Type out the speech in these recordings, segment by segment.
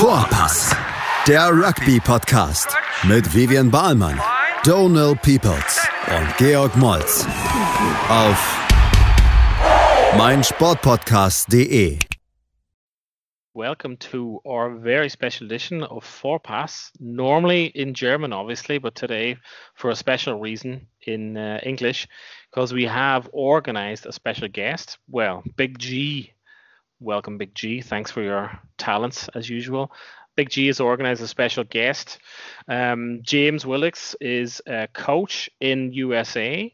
Vorpass, der Rugby-Podcast mit Vivian Bahlmann, Peoples und Georg auf meinsportpodcast.de. Welcome to our very special edition of Vorpass. Normally in German, obviously, but today for a special reason in uh, English, because we have organized a special guest. Well, Big G welcome Big G. Thanks for your talents as usual. Big G has organized a special guest. Um, James Willocks is a coach in USA,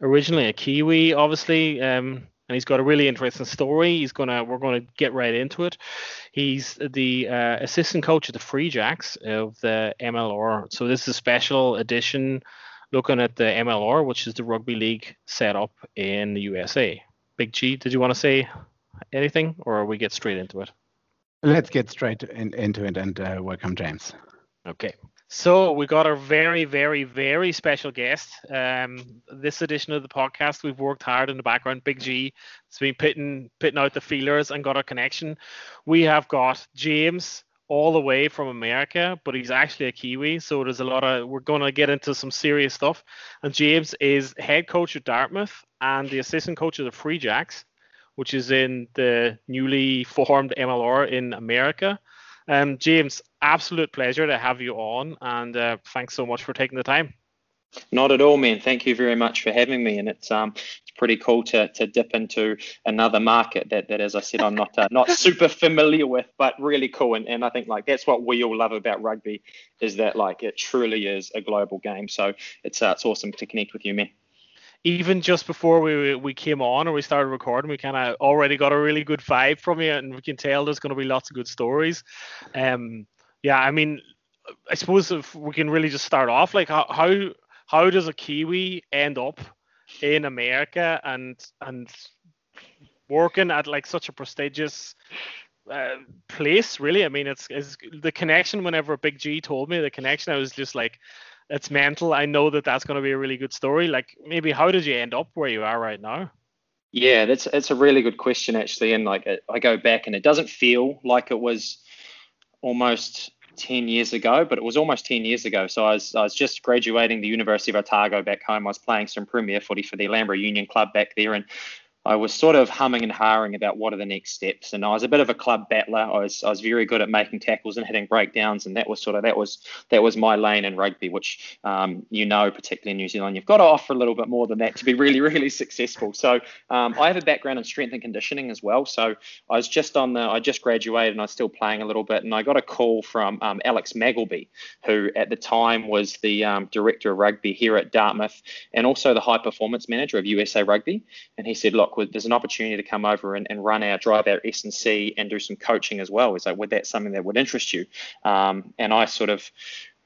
originally a Kiwi, obviously, um, and he's got a really interesting story. He's gonna we're gonna get right into it. He's the uh, assistant coach of the Free Jacks of the MLR. So this is a special edition looking at the MLR, which is the rugby league setup in the USA. Big G, did you want to say anything, or we get straight into it? Let's get straight in, into it and uh, welcome James. Okay. So we got a very, very, very special guest. Um, this edition of the podcast, we've worked hard in the background. Big G has been pitting, pitting out the feelers and got a connection. We have got James all the way from America, but he's actually a Kiwi. So there's a lot of we're going to get into some serious stuff. And James is head coach at Dartmouth and the assistant coach of the Free Jacks which is in the newly formed MLR in America. Um, James, absolute pleasure to have you on, and uh, thanks so much for taking the time. Not at all, man. Thank you very much for having me, and it's um it's pretty cool to to dip into another market that that as I said I'm not uh, not super familiar with, but really cool. And and I think like that's what we all love about rugby is that like it truly is a global game. So it's uh, it's awesome to connect with you, man even just before we we came on or we started recording, we kind of already got a really good vibe from you, and we can tell there's going to be lots of good stories. Um, yeah, I mean, I suppose if we can really just start off, like how how how does a Kiwi end up in America and and working at like such a prestigious uh, place? Really, I mean, it's, it's the connection. Whenever Big G told me the connection, I was just like it's mental. I know that that's going to be a really good story. Like maybe how did you end up where you are right now? Yeah, that's it's a really good question actually, and like I go back and it doesn't feel like it was almost 10 years ago, but it was almost 10 years ago. So I was, I was just graduating the University of Otago back home. I was playing some Premier footy for the Alhambra Union Club back there, and I was sort of humming and hawing about what are the next steps. And I was a bit of a club battler. I was I was very good at making tackles and hitting breakdowns, and that was sort of that was that was my lane in rugby, which um, you know, particularly in New Zealand, you've got to offer a little bit more than that to be really really successful. So um, I have a background in strength and conditioning as well. So I was just on the I just graduated and I was still playing a little bit, and I got a call from um, Alex Magleby, who at the time was the um, director of rugby here at Dartmouth, and also the high performance manager of USA Rugby, and he said, look there's an opportunity to come over and, and run our drive our S and C and do some coaching as well. Is like, would that something that would interest you? Um, and I sort of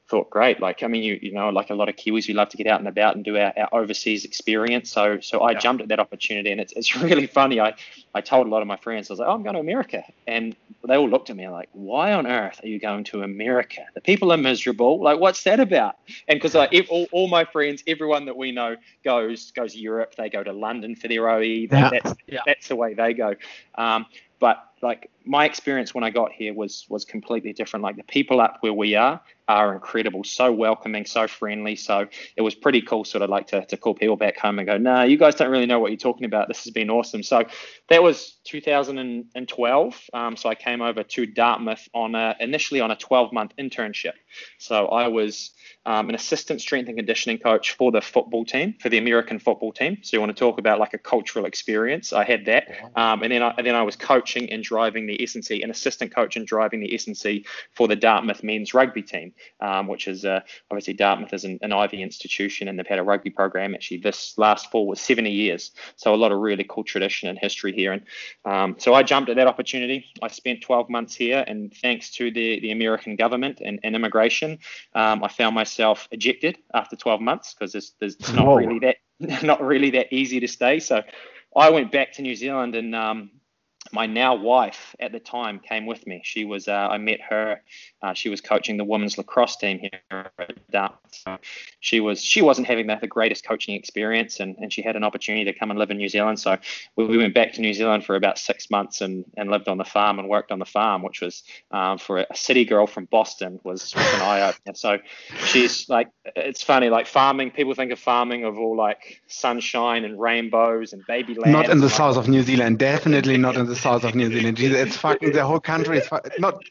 thought, great. Like, I mean, you you know, like a lot of Kiwis, we love to get out and about and do our, our overseas experience. So so I yeah. jumped at that opportunity, and it's, it's really funny. I I told a lot of my friends, I was like, oh, I'm going to America, and they all looked at me like, why on earth are you going to America? The people are miserable. Like, what's that about? And because all, all my friends, everyone that we know goes goes to Europe. They go to London for their OE. yeah. That's yeah. that's the way they go. Um, but like my experience when I got here was was completely different. Like the people up where we are are incredible, so welcoming, so friendly. So it was pretty cool, sort of like to, to call people back home and go, nah, you guys don't really know what you're talking about. This has been awesome. So that was 2012. Um, so I came over to Dartmouth on a, initially on a 12 month internship. So I was um, an assistant strength and conditioning coach for the football team, for the American football team. So you want to talk about like a cultural experience? I had that, um, and then I, and then I was coaching and driving the S&C, an assistant coach and driving the S&C for the Dartmouth men's rugby team, um, which is uh, obviously Dartmouth is an, an Ivy institution, and they've had a rugby program. Actually, this last fall was 70 years, so a lot of really cool tradition and history here. And um, so I jumped at that opportunity. I spent 12 months here, and thanks to the the American government and, and immigration, um, I found myself ejected after 12 months because it's, it's not really that not really that easy to stay. So I went back to New Zealand and um, my now wife at the time came with me. She was uh, I met her. Uh, she was coaching the women's lacrosse team here at Dartmouth. So she was she wasn't having the, the greatest coaching experience, and, and she had an opportunity to come and live in New Zealand. So we, we went back to New Zealand for about six months and, and lived on the farm and worked on the farm, which was um, for a city girl from Boston was, was an eye opener. So she's like it's funny like farming. People think of farming of all like sunshine and rainbows and baby land. Not in the south of New Zealand. Definitely not in the south of New Zealand. It's fucking the whole country is not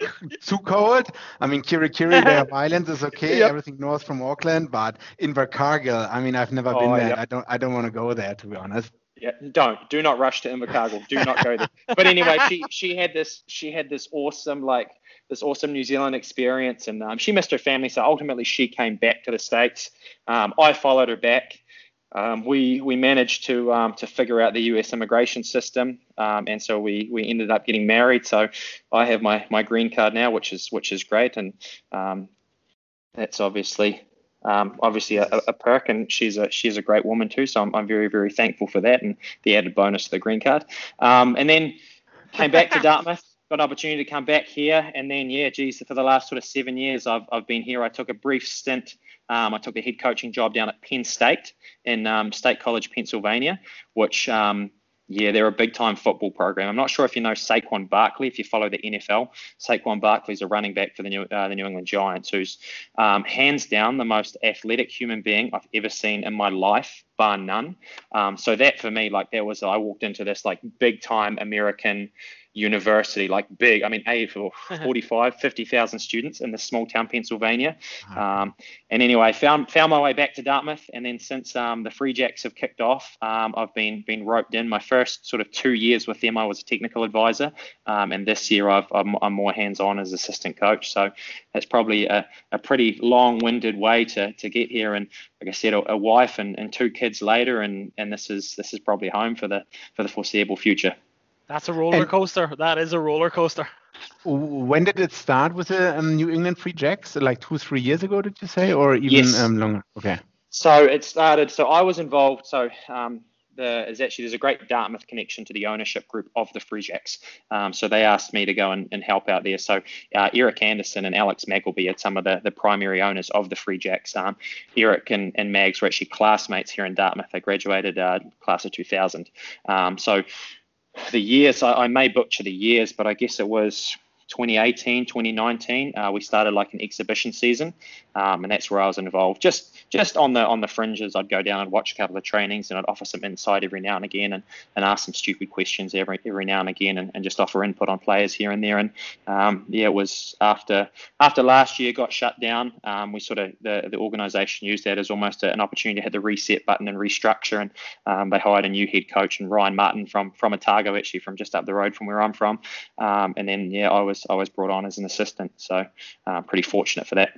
too cold. I mean, Kirikiri, Bay of Islands is okay. Yep. Everything north from Auckland, but Invercargill, I mean, I've never oh, been there. Yep. I don't. I don't want to go there to be honest. Yeah, don't do not rush to Invercargill. Do not go there. but anyway, she she had this she had this awesome like this awesome New Zealand experience, and um, she missed her family. So ultimately, she came back to the states. Um, I followed her back um, we we managed to um, to figure out the U.S. immigration system, um, and so we we ended up getting married. So I have my my green card now, which is which is great, and um, that's obviously um, obviously a, a, perk. And she's a she's a great woman too. So I'm, I'm very very thankful for that and the added bonus to the green card. Um, and then came back to Dartmouth. Got an opportunity to come back here, and then yeah, geez, for the last sort of seven years, I've I've been here. I took a brief stint um, I took the head coaching job down at Penn State in um, State College, Pennsylvania, which, um, yeah, they're a big time football program. I'm not sure if you know Saquon Barkley, if you follow the NFL. Saquon Barkley is a running back for the New, uh, the New England Giants, who's um, hands down the most athletic human being I've ever seen in my life, bar none. Um, so that for me, like, that was, I walked into this like big time American university, like big. I mean, A for 45, 50,000 students in this small town, Pennsylvania. Um, and anyway, found found my way back to Dartmouth, and then since um, the Free Jacks have kicked off, um, I've been been roped in. My first sort of two years with them, I was a technical advisor, um, and this year I've, I'm, I'm more hands on as assistant coach. So that's probably a, a pretty long winded way to to get here. And like I said, a, a wife and, and two kids later, and and this is this is probably home for the for the foreseeable future. That's a roller coaster. And that is a roller coaster. When did it start with the um, New England Free Jacks? Like two, three years ago, did you say, or even yes. um, longer? Okay. So it started. So I was involved. So um, the is actually there's a great Dartmouth connection to the ownership group of the Free Jacks. Um, so they asked me to go and, and help out there. So uh, Eric Anderson and Alex Magleby are some of the, the primary owners of the Free Jacks. Um, Eric and, and Mags were actually classmates here in Dartmouth. They graduated uh, class of 2000. Um, so the years, I, I, may butcher the years, but I guess it was 2018, 2019. Uh, we started like an exhibition season, um, and that's where I was involved. Just just on the on the fringes, I'd go down and watch a couple of trainings, and I'd offer some insight every now and again, and, and ask some stupid questions every every now and again, and, and just offer input on players here and there. And um, yeah, it was after after last year got shut down, um, we sort of the the organisation used that as almost a, an opportunity to hit the reset button and restructure, and um, they hired a new head coach and Ryan Martin from from Otago, actually from just up the road from where I'm from, um, and then yeah, I was I was brought on as an assistant, so uh, pretty fortunate for that.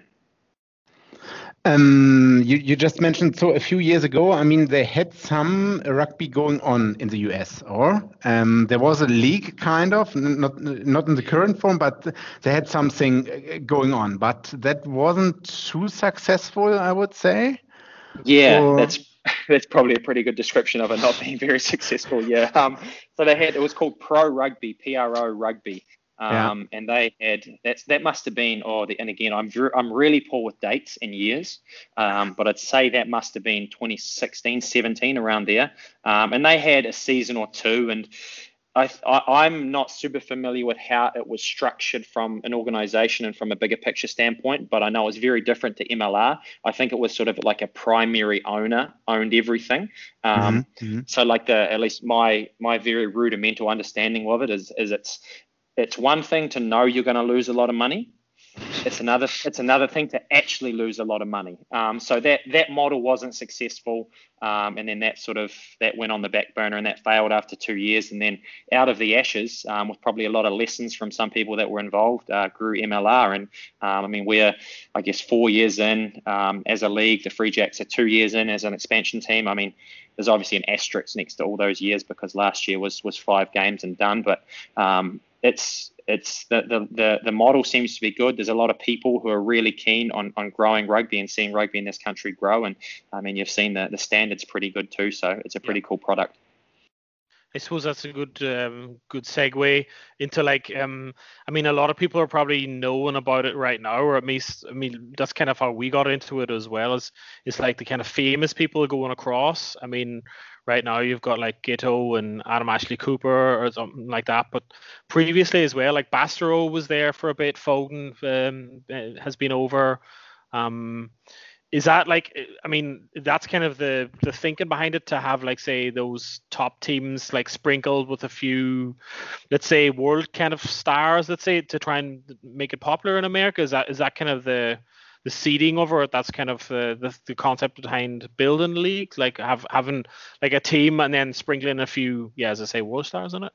Um, you, you just mentioned so a few years ago. I mean, they had some rugby going on in the US, or um, there was a league kind of, not not in the current form, but they had something uh, going on. But that wasn't too successful, I would say. Yeah, or... that's that's probably a pretty good description of it not being very successful. Yeah. Um, so they had it was called Pro Rugby, P R O Rugby, um, yeah. And they had that's that must have been oh the, and again I'm I'm really poor with dates and years, um, but I'd say that must have been 2016 17 around there. Um, and they had a season or two and. I, I, am not super familiar with how it was structured from an organization and from a bigger picture standpoint, but I know it's very different to MLR. I think it was sort of like a primary owner owned everything. Um, mm-hmm. mm-hmm. So, like the at least my my very rudimental understanding of it is is it's it's one thing to know you're going to lose a lot of money. It's another. It's another thing to actually lose a lot of money. Um, so that that model wasn't successful, um, and then that sort of that went on the back burner, and that failed after two years. And then out of the ashes, um, with probably a lot of lessons from some people that were involved, uh, grew MLR. And um, I mean, we're I guess four years in um, as a league. The Free Jacks are two years in as an expansion team. I mean, there's obviously an asterisk next to all those years because last year was was five games and done. But um, it's it's the, the, the the model seems to be good. There's a lot of people who are really keen on, on growing rugby and seeing rugby in this country grow. And I mean, you've seen the, the standards pretty good too. So it's a pretty yeah. cool product. I suppose that's a good um, good segue into like um I mean a lot of people are probably knowing about it right now or at least I mean that's kind of how we got into it as well as it's like the kind of famous people going across. I mean right now you've got like Giteau and Adam Ashley Cooper or something like that but previously as well like Bastareaud was there for a bit Foden um, uh, has been over um is that like i mean that's kind of the the thinking behind it to have like say those top teams like sprinkled with a few let's say world kind of stars let's say to try and make it popular in america. Is that is that kind of the the seeding over it? That's kind of the, the, the concept behind building leagues like have having like a team and then sprinkling a few yeah as i say world stars in it?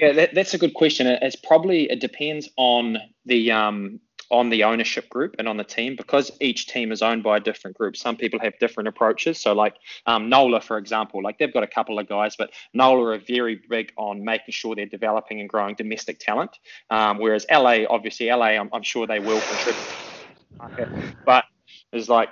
Yeah that, that's a good question. It's probably it depends on the um on the ownership group and on the team because each team is owned by a different group. Some people have different approaches. So, like um, NOLA, for example, like they've got a couple of guys, but NOLA are very big on making sure they're developing and growing domestic talent. Um, whereas LA, obviously, LA, I'm, I'm sure they will contribute. But there's like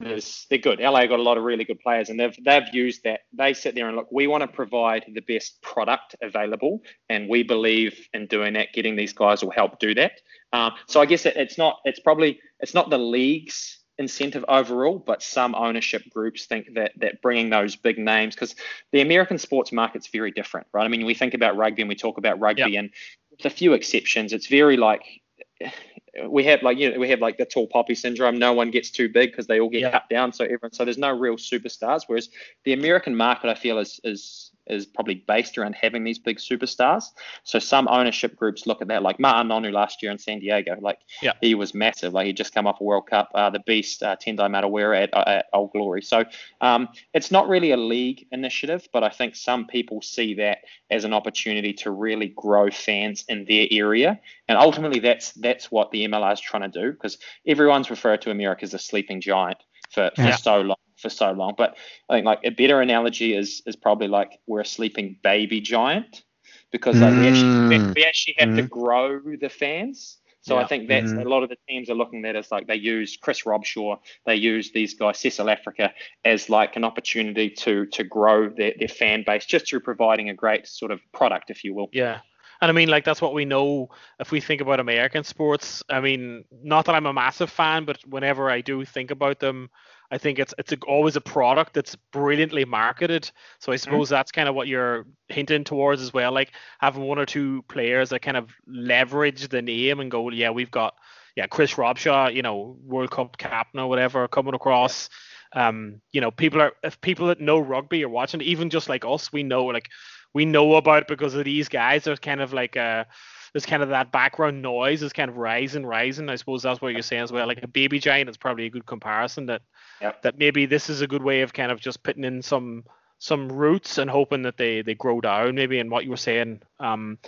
there's, they're good. LA got a lot of really good players, and they've they've used that. They sit there and look. We want to provide the best product available, and we believe in doing that. Getting these guys will help do that. Um, so I guess it, it's not. It's probably it's not the league's incentive overall, but some ownership groups think that that bringing those big names because the American sports market's very different, right? I mean, we think about rugby and we talk about rugby, yep. and with a few exceptions, it's very like we have like you know we have like the tall poppy syndrome. No one gets too big because they all get cut down. So everyone so there's no real superstars. Whereas the American market, I feel, is is is probably based around having these big superstars. So some ownership groups look at that, like Ma'a Nonu last year in San Diego. Like yeah. he was massive. Like he just come off a World Cup. Uh, the beast uh, Tendai Mtawarira at, uh, at Old Glory. So um, it's not really a league initiative, but I think some people see that as an opportunity to really grow fans in their area. And ultimately, that's that's what the MLR is trying to do because everyone's referred to America as a sleeping giant for, for yeah. so long for so long. But I think like a better analogy is is probably like we're a sleeping baby giant because like mm. we actually we actually have mm. to grow the fans. So yeah. I think that's mm. a lot of the teams are looking at as like they use Chris Robshaw, they use these guys, Cecil Afrika, as like an opportunity to to grow their, their fan base just through providing a great sort of product, if you will. Yeah. And I mean, like that's what we know if we think about American sports. I mean, not that I'm a massive fan, but whenever I do think about them, I think it's it's a, always a product that's brilliantly marketed. So I mm-hmm. suppose mm-hmm. that's kind of what you're hinting towards as well, like having one or two players that kind of leverage the name and go, yeah, we've got yeah Chris Robshaw, you know, World Cup captain or whatever coming across. Um, you know, people are if people that know rugby are watching, even just like us, we know like we know about it because of these guys. There's kind of like a there's kind of that background noise is kind of rising, rising. I suppose that's what you're saying as well. Like a baby giant is probably a good comparison that yep. that maybe this is a good way of kind of just putting in some some roots and hoping that they they grow down maybe and what you were saying. Um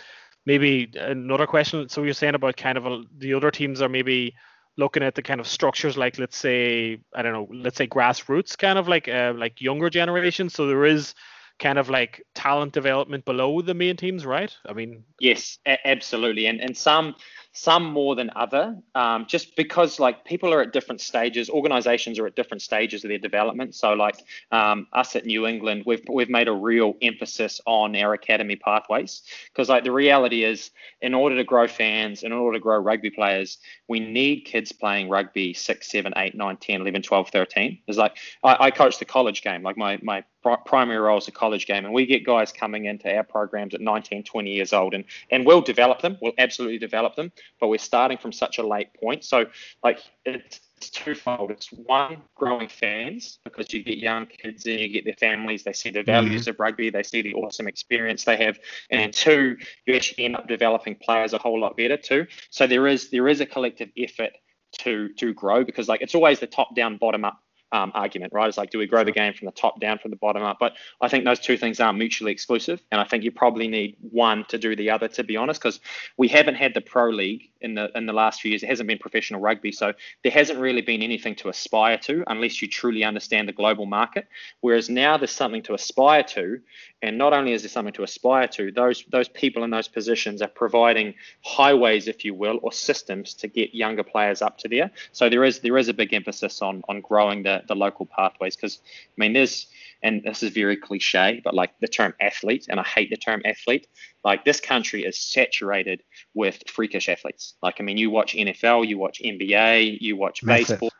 maybe another question so you're saying about kind of a, the other teams are maybe looking at the kind of structures like let's say i don't know let's say grassroots kind of like uh, like younger generation. So there is kind of like talent development below the main teams right? I mean yes a- absolutely. And and some some more than other, um, just because like people are at different stages, organizations are at different stages of their development. So like um, us at New England, we've we've made a real emphasis on our academy pathways because like the reality is, in order to grow fans, in order to grow rugby players, we need kids playing rugby 6, 7, 8, 9, 10, 11, 12, 13. It's like I, I coach the college game, like my my primary role is a college game and we get guys coming into our programs at 19 20 years old and and we'll develop them we'll absolutely develop them but we're starting from such a late point so like it's it's twofold. It's one, growing fans because you get young kids and you get their families. They see the values mm-hmm. of rugby, they see the awesome experience they have, and two, you actually end up developing players a whole lot better too. So there is there is a collective effort to to grow because like it's always the top down, bottom up um, argument, right? It's like, do we grow the game from the top down, from the bottom up? But I think those two things aren't mutually exclusive. And I think you probably need one to do the other, to be honest, because we haven't had the pro league in the in the last few years. It hasn't been professional rugby, so there hasn't really been anything to aspire to unless you truly understand the global market. Whereas now there's something to aspire to, and not only is there something to aspire to, those those people in those positions are providing highways, if you will, or systems to get younger players up to there. So there is there is a big emphasis on on growing the the local pathways because I mean there's and this is very cliche, but like the term athlete, and I hate the term athlete. Like this country is saturated with freakish athletes. Like I mean, you watch NFL, you watch NBA, you watch baseball,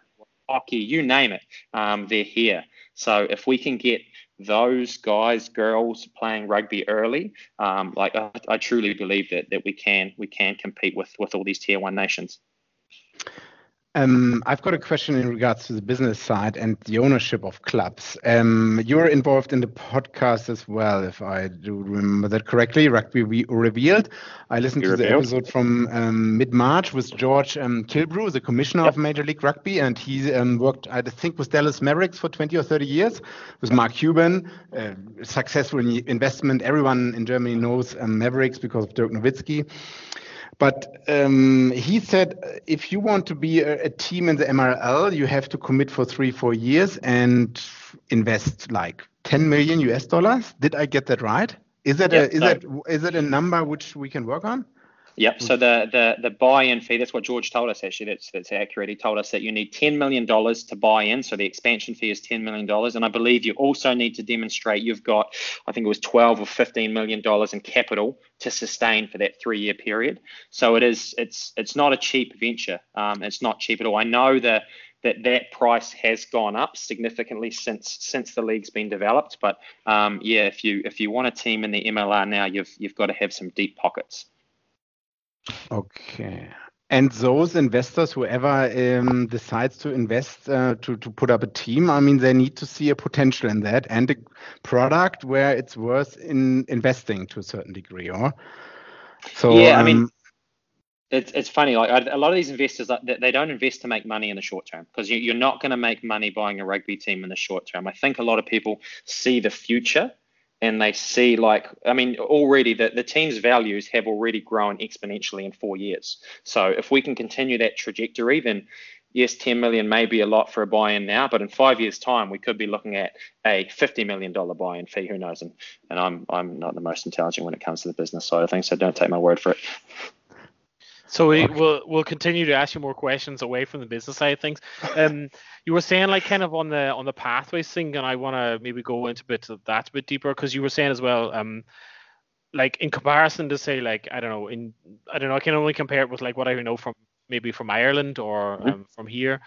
hockey, you name it, um, they're here. So if we can get those guys, girls playing rugby early, um, like I, I, truly believe that that we can we can compete with with all these tier one nations. Um, I've got a question in regards to the business side and the ownership of clubs. Um, you're involved in the podcast as well, if I do remember that correctly. Rugby Revealed. I listened to the episode from um, mid March with George um, Killebrew, the commissioner of Major League Rugby, and he um, worked, I think, with Dallas Mavericks for 20 or 30 years. With Mark Cuban, uh, successful investment. Everyone in Germany knows um, Mavericks because of Dirk Nowitzki. But um, he said if you want to be a, a, team in the MRL, you have to commit for three, four years and invest like 10 million US dollars. Did I get that right? Is that yep, a is so, that is that a number which we can work on? Yep. So the the the buy-in fee, that's what George told us actually. That's that's accurate. He told us that you need ten million dollars to buy in. So the expansion fee is ten million dollars. And I believe you also need to demonstrate you've got, I think it was twelve or fifteen million dollars in capital to sustain for that three-year period. So it is it's it's not a cheap venture. Um, it's not cheap at all. I know that that that price has gone up significantly since since the league's been developed. But um, yeah, if you if you want a team in the MLR now, you've you've got to have some deep pockets. Okay. And those investors, whoever um, decides to invest uh, to to put up a team, I mean, they need to see a potential in that and a product where it's worth in investing to a certain degree, or so. Yeah, um, I mean, um, it's it's funny. Like a lot of these investors, they don't invest to make money in the short term because you're not going to make money buying a rugby team in the short term. I think a lot of people see the future and they see like i mean already the, the team's values have already grown exponentially in four years. So if we can continue that trajectory then yes 10 million may be a lot for a buy-in now but in five years time we could be looking at a 50 million dollar buy-in fee who knows? And, and i'm i'm not the most intelligent when it comes to the business side of things so don't take my word for it so we, will we'll continue to ask you more questions away from the business side of things. Um, you were saying like kind of on the on the pathways thing, and I want to maybe go into a bit of that a bit deeper because you were saying as well, um, like in comparison to say like I don't know in I don't know I can only compare it with like what I know from maybe from Ireland or mm-hmm. um, from here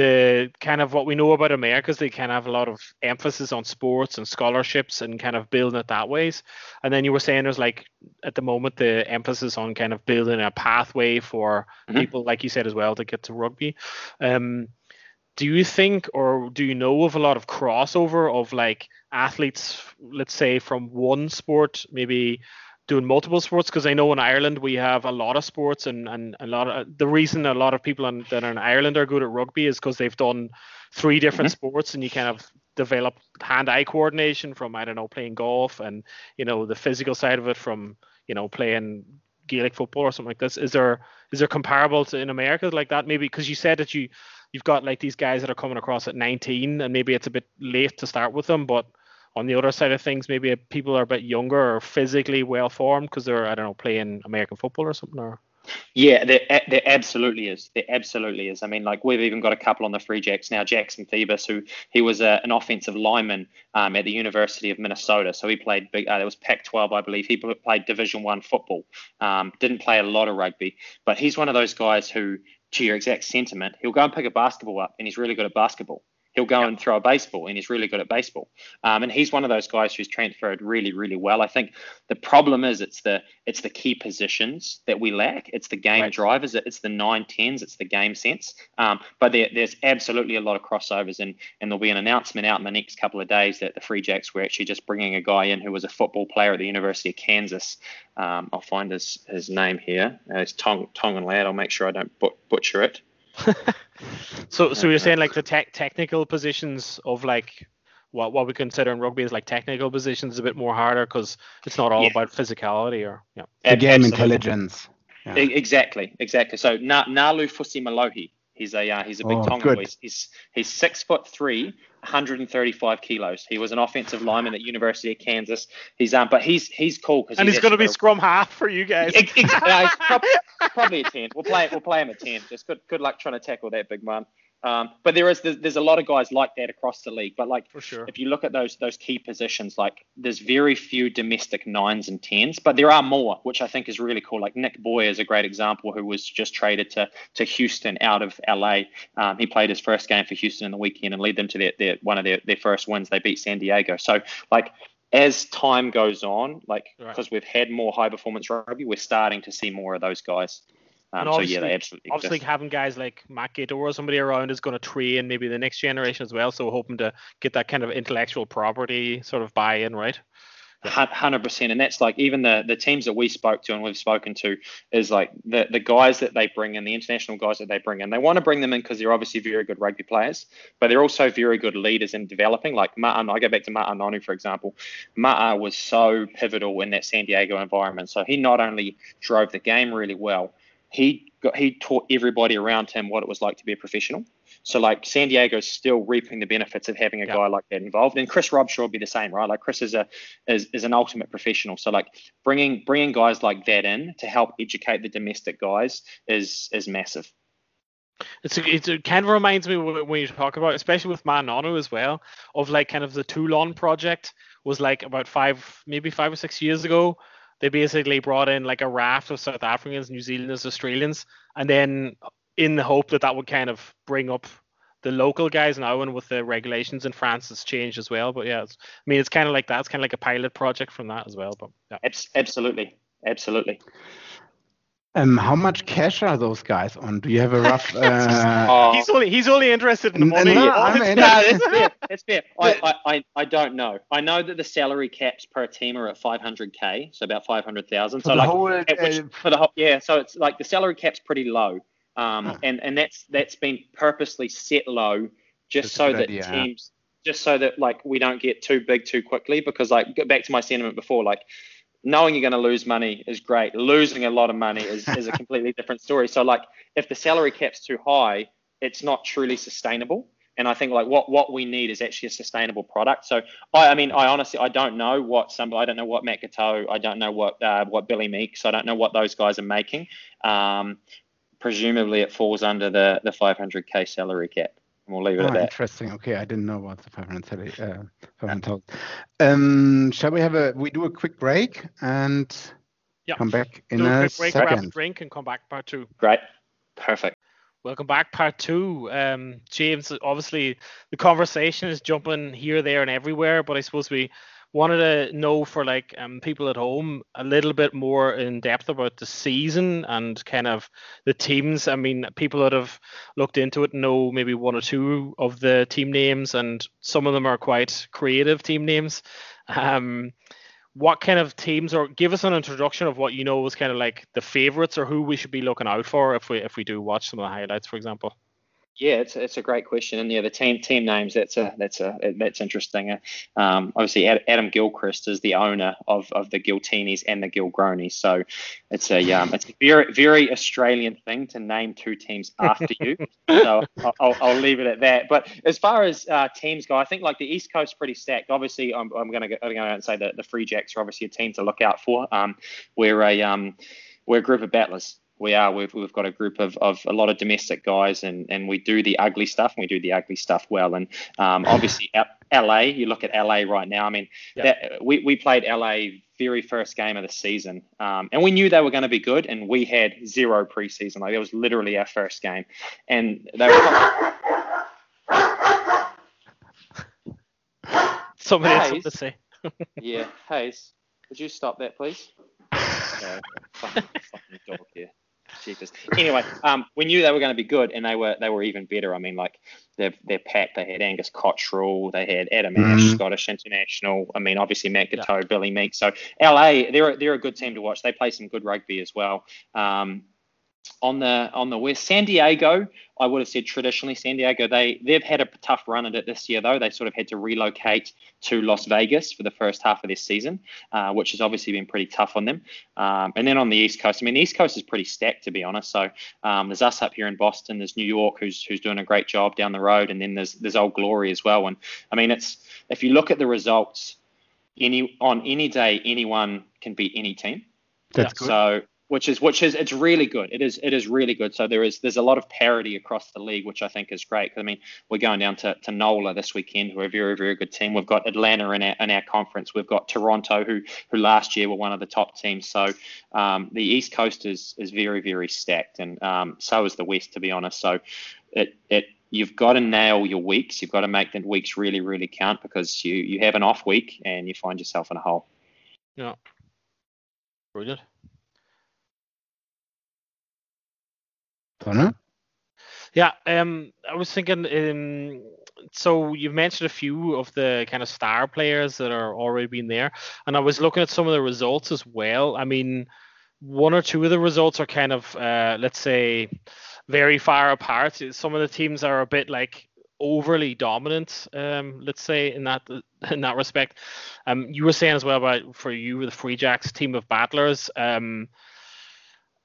the kind of what we know about America is they kind of have a lot of emphasis on sports and scholarships and kind of building it that ways. And then you were saying there's like at the moment the emphasis on kind of building a pathway for mm-hmm. people, like you said as well, to get to rugby. Um, do you think or do you know of a lot of crossover of like athletes, let's say from one sport, maybe doing multiple sports because I know in Ireland we have a lot of sports and, and a lot of the reason a lot of people in, that are in Ireland are good at rugby is because they've done three different mm-hmm. sports and you kind of develop hand-eye coordination from I don't know playing golf and you know the physical side of it from you know playing Gaelic football or something like this. Is there is there comparable to in America like that maybe because you said that you you've got like these guys that are coming across at 19 and maybe it's a bit late to start with them but on the other side of things, maybe people are a bit younger or physically well formed because they're I don't know playing American football or something. Or yeah, there, there absolutely is. There absolutely is. I mean, like we've even got a couple on the Free Jacks now. Jackson Thebus, who he was a, an offensive lineman um, at the University of Minnesota, so he played big. Uh, it was Pac-12, I believe. He played Division One football. Um, didn't play a lot of rugby, but he's one of those guys who, to your exact sentiment, he'll go and pick a basketball up, and he's really good at basketball he'll go and throw a baseball and he's really good at baseball. Um, and he's one of those guys who's transferred really, really well. I think the problem is it's the it's the key positions that we lack. It's the game right. drivers. It's the nine tens. It's the game sense. Um, but there, there's absolutely a lot of crossovers, and and there'll be an announcement out in the next couple of days that the Free Jacks were actually just bringing a guy in who was a football player at the University of Kansas. Um, I'll find his his name here. Uh, it's Tong Tongan lad. I'll make sure I don't butcher it. so so you're saying like the te- technical positions of like what what we consider in rugby is like technical positions a bit more harder because it's not all yeah. about physicality or yeah. The game intelligence. Yeah. Exactly, exactly. So Na- Nalu Fusi Malohi, he's a uh, he's a big oh, Tongan boy. He's he's six foot three, 135 kilos. He was an offensive lineman at University of Kansas. He's um, but he's he's cool because and he's, he's going to be scrum half for you guys. Exactly, probably, probably a ten. We'll play we'll play him at ten. Just good good luck trying to tackle that big man. Um, but there is there's, there's, a lot of guys like that across the league. But like for sure, if you look at those those key positions, like there's very few domestic nines and tens, but there are more, which I think is really cool. Like Nick Boy is a great example, who was just traded to to Houston out of LA. Um, he played his first game for Houston in the weekend and led them to their, their one of their, their first wins. They beat San Diego. So like as time goes on, like because right. we've had more high performance rugby, we're starting to see more of those guys. Um, so yeah, they absolutely. Obviously, exist. having guys like Matt Giteau or somebody around is going to train maybe the next generation as well. So hoping to get that kind of intellectual property sort of buy-in, right? Hundred percent, and that's like even the the teams that we spoke to and we've spoken to is like the the guys that they bring in, the international guys that they bring in. They want to bring them in because they're obviously very good rugby players, but they're also very good leaders in developing. Like Ma'a, I go back to Ma'a Nonu for example. Ma'a was so pivotal in that San Diego environment. So he not only drove the game really well, he got he taught everybody around him what it was like to be a professional. So like San Diego's still reaping the benefits of having a guy like that involved, and Chris Robshaw would be the same, right? Like Chris is a is, is an ultimate professional. So like bringing bringing guys like that in to help educate the domestic guys is is massive. It's, it's, it kind of reminds me when you talk about, especially with Ma'a Nonu as well, of like kind of the Toulon project was like about five, maybe five or six years ago they basically brought in like a raft of South Africans, New Zealanders, Australians, and then in the hope that that would kind of bring up the local guys now, and with the regulations in France, it's changed as well. But yeah, I mean, it's kind of like that. It's kind of like a pilot project from that as well. But yeah, absolutely, absolutely. Um, how much cash are those guys on? Do you have a rough? Uh... oh. He's only he's only interested in the money. No, I mean, no, it's fair. It's fair. I, I, I don't know. I know that the salary caps per team are at 500k, so about 500,000. So like whole, uh, for the whole yeah, so it's like the salary cap's pretty low, um, oh. and and that's that's been purposely set low just that's so that idea, teams, just so that like we don't get too big too quickly. Because like back to my sentiment before, like knowing you're going to lose money is great. Losing a lot of money is, is a completely different story. So like if the salary cap's too high, it's not truly sustainable. And I think like what what we need is actually a sustainable product. So I, I mean I honestly I don't know what some I don't know what Matt Giteau, I don't know what uh, what Billy Meakes I don't know what those guys are making. Um, presumably it falls under the the 500k salary cap we'll leave it oh, at that. Interesting. Okay, I didn't know about the 500 uh, 500,000. Um, shall we have a we do a quick break and yeah. come back in do a, a quick break, second. Grab a drink and come back part two. Great. Perfect. Welcome back, part two. Um, James, obviously the conversation is jumping here, there, and everywhere, but I suppose we wanted to know for like um, people at home a little bit more in depth about the season and kind of the teams. I mean, people that have looked into it know maybe one or two of the team names, and some of them are quite creative team names. Um, what kind of teams or give us an introduction of what you know was kind of like the favorites or who we should be looking out for if we if we do watch some of the highlights, for example. Yeah, it's it's a great question, and yeah, the team team names that's a that's a that's interesting. Um, obviously, Adam Gilchrist is the owner of, of the Giltinis and the Gilgronis, so it's a um, it's a very very Australian thing to name two teams after you. so I'll, I'll leave it at that. But as far as uh, teams go, I think like the East Coast pretty stacked. Obviously, I'm, I'm gonna go, I'm say that the Free Jacks are obviously a team to look out for. Um, we're a um, we're a group of battlers we are. We've, we've got a group of, of a lot of domestic guys, and, and we do the ugly stuff, and we do the ugly stuff well. And um, obviously, LA, you look at LA right now. I mean, that, we, we played LA very first game of the season, um, and we knew they were going to be good, and we had zero preseason. Like it was literally our first game, and they were. Somebody Hayes, something to say. yeah, Hayes, would you stop that, please? No, fucking, fucking dog here. Jesus. Anyway, um, we knew they were going to be good, and they were they were even better. I mean, like their their pack, they had Angus Cottrell, they had Adam mm-hmm. Ashe, Scottish international. I mean, obviously Matt Giteau, yeah. Billy Meek. So LA, they're they're a good team to watch. They play some good rugby as well. Um, on the on the west. San Diego, I would have said traditionally San Diego. They they've had a tough run at it this year though. They sort of had to relocate to Las Vegas for the first half of this season, uh, which has obviously been pretty tough on them. Um, and then on the East Coast, I mean the East Coast is pretty stacked to be honest. So um, there's us up here in Boston. There's New York who's who's doing a great job down the road, and then there's there's Old Glory as well. And I mean it's if you look at the results, any on any day anyone can beat any team. That's good. So which is which is it's really good. It is it is really good. So there is there's a lot of parity across the league, which I think is great. I mean, we're going down to, to NOLA this weekend, who are a very very good team. We've got Atlanta in our in our conference. We've got Toronto, who who last year were one of the top teams. So um, the East Coast is is very very stacked, and um, so is the West, to be honest. So it it you've got to nail your weeks. You've got to make the weeks really really count because you you have an off week and you find yourself in a hole. Yeah. Brilliant. Yeah, um, I was thinking. Um, so you've mentioned a few of the kind of star players that are already been there, and I was looking at some of the results as well. I mean, one or two of the results are kind of, uh, let's say, very far apart. Some of the teams are a bit like overly dominant, um, let's say in that in that respect. Um, you were saying as well about for you the Free Jacks team of battlers. Um,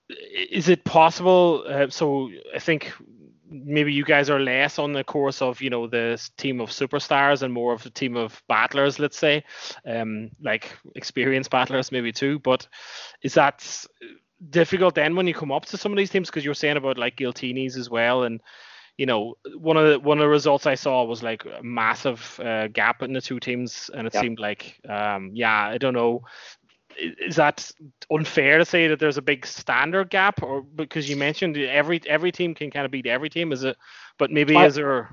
is it possible? Uh, so I think maybe you guys are less on the course of you know the team of superstars and more of a team of battlers, let's say, um, like experienced battlers maybe too. But is that difficult then when you come up to some of these teams? Because you're saying about like Giltinis as well, and you know one of the one of the results I saw was like a massive uh, gap in the two teams, and it seemed like um, yeah I don't know is that unfair to say that there's a big standard gap, or because you mentioned every every team can kind of beat every team? Is it? But maybe I, is there?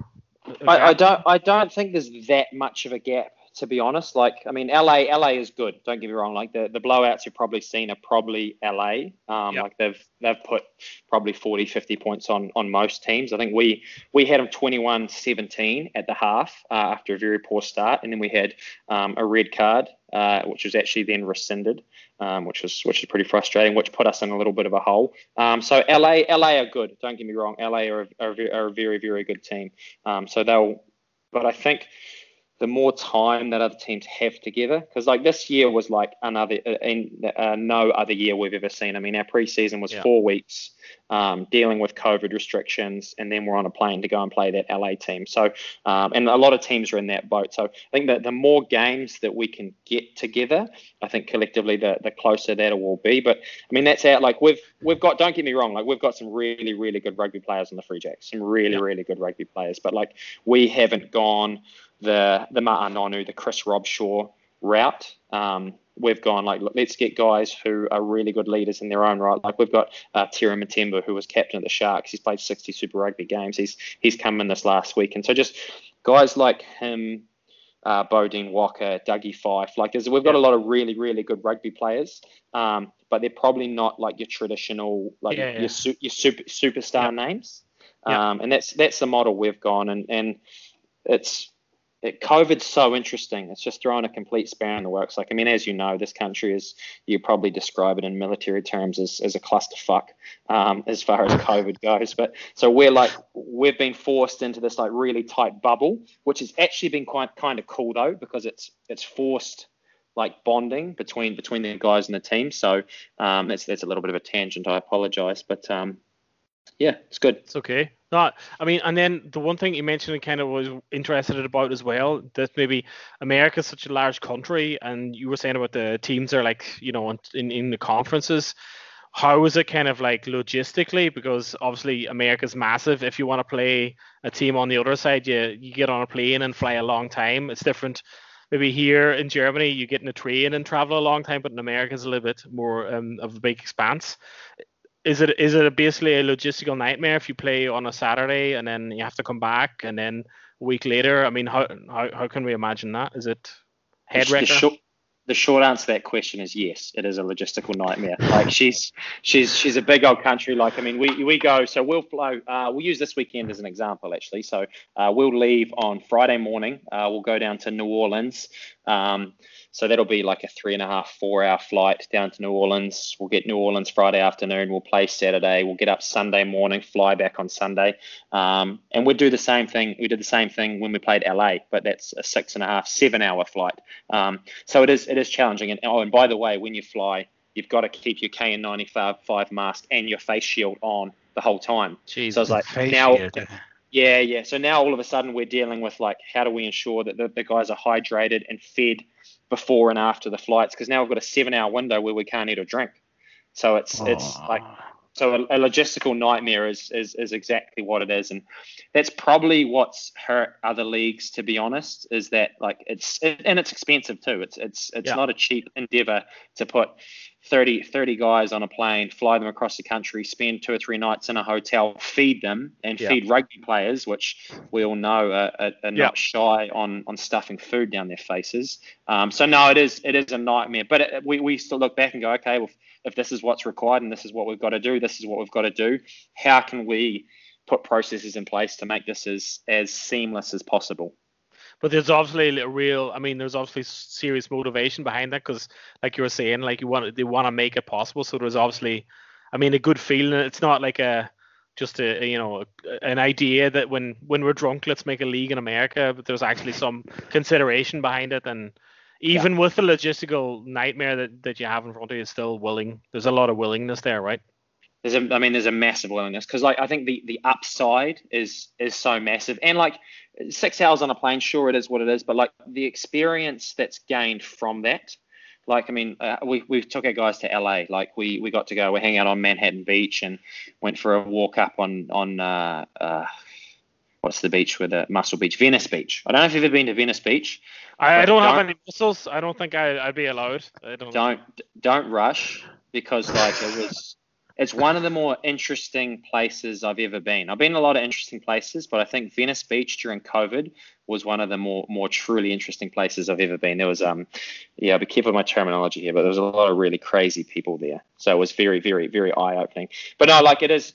I, I, don't. I don't think there's that much of a gap to be honest. Like, I mean, LA, LA is good. Don't get me wrong. Like the, the blowouts you've probably seen are probably LA. Um, yep. Like they've they've put probably 40, 50 points on on most teams. I think we we had them 21-17 at the half uh, after a very poor start, and then we had um, a red card, uh, which was actually then rescinded. Um, which was which is pretty frustrating, which put us in a little bit of a hole. Um, so LA, LA are good. Don't get me wrong. LA are, are, are a very, very good team. Um, so they'll, but I think the more time that other teams have together. Because like this year was like another, uh, in, uh, no other year we've ever seen. I mean, our preseason was yeah. four weeks um, dealing with COVID restrictions, and then we're on a plane to go and play that LA team. So, um, and a lot of teams are in that boat. So I think that the more games that we can get together, I think collectively the the closer that it will be. But I mean, that's out. Like we've we've got. Don't get me wrong. Like we've got some really really good rugby players in the Free Jacks. Some really yeah. really good rugby players. But like we haven't gone the the Ma'a Nonu, the Chris Robshaw route. Um, we've gone like let's get guys who are really good leaders in their own right. Like we've got uh, Tera Mtembu, who was captain of the Sharks. He's played 60 Super Rugby games. He's he's come in this last week, and so just guys like him, uh, Beaudein Waaka, Dougie Fife. Like there's, we've got a lot of really really good rugby players, um, but they're probably not like your traditional like yeah, yeah. your su- your super superstar yeah. names. Um, and that's that's the model we've gone, and and it's it, COVID's so interesting. It's just throwing a complete spanner in the works. Like, I mean, as you know, this country is, you probably describe it in military terms as, as a clusterfuck um, as far as COVID goes. But so we're like, we've been forced into this like really tight bubble, which has actually been quite kind of cool though, because it's, it's forced like bonding between, between the guys and the team. So um, that's, that's a little bit of a tangent. I apologize, but um, yeah, it's good. It's okay. No, I mean, and then the one thing you mentioned and kind of was interested about as well that maybe America is such a large country, and you were saying about the teams are like you know in in the conferences. How is it kind of like logistically? Because obviously America's massive. If you want to play a team on the other side, you you get on a plane and fly a long time. It's different. Maybe here in Germany, you get in a train and travel a long time, but in America, it's a little bit more um, of a big expanse is it is it basically a logistical nightmare if you play on a Saturday and then you have to come back and then a week later? I mean, how how, how can we imagine that? Is it head wrecker? The short, the short answer to that question is yes. It is a logistical nightmare. Like she's she's she's a big old country. Like I mean, we we go. So we'll flow. Uh, we'll use this weekend as an example actually. So uh, we'll leave on Friday morning. Uh, we'll go down to New Orleans. Um, so that'll be like a three and a half, four hour flight down to New Orleans. We'll get New Orleans Friday afternoon. We'll play Saturday. We'll get up Sunday morning, fly back on Sunday. Um, and we'll do the same thing. We did the same thing when we played LA, but that's a six and a half, seven hour flight. Um, so it is it is challenging. And oh, and by the way, when you fly, you've got to keep your KN95 mask and your face shield on the whole time. Jeez, so I was like, now. Shield. Yeah, yeah. So now all of a sudden we're dealing with like, how do we ensure that the, the guys are hydrated and fed before and after the flights because now we've got a seven hour window where we can't eat or drink. So it's it's like ah. So a, a, logistical nightmare is, is is exactly what it is, and that's probably what's hurt other leagues. To be honest, is that like it's it, and it's expensive too. It's it's it's yeah. not a cheap endeavor to put 30, 30 guys on a plane, fly them across the country, spend two or three nights in a hotel, feed them, and yeah. feed rugby players, which we all know are, are, are yeah. not shy on on stuffing food down their faces. Um, so no, it is it is a nightmare. But it, we we still look back and go, okay, well if this is what's required and this is what we've got to do, this is what we've got to do. How can we put processes in place to make this as as seamless as possible? But there's obviously a real, I mean, there's obviously serious motivation behind that because, like you were saying, like you want they want to make it possible. So there's obviously, I mean, a good feeling. It's not like a just a you know an idea that when when we're drunk, let's make a league in America. But there's actually some consideration behind it and even yeah. with the logistical nightmare that, that you have in front of you, is still willing. There's a lot of willingness there, right? There's a, I mean, there's a massive willingness because, like, I think the the upside is is so massive, and like six hours on a plane, sure, it is what it is, but like the experience that's gained from that, like, I mean, uh, we we took our guys to LA, like we we got to go, we hang out on Manhattan Beach and went for a walk up on on uh, uh, what's the beach with the Muscle Beach, Venice Beach. I don't know if you've ever been to Venice Beach. I, I don't, don't, have any muscles. I don't think I, would be allowed. I don't. Don't don't rush because like it was. It's one of the more interesting places I've ever been. I've been a lot of interesting places, but I think Venice Beach during COVID was one of the more more truly interesting places I've ever been. There was um yeah, I'll be careful with my terminology here, but there was a lot of really crazy people there. So it was very, very, very eye opening. But no, like it is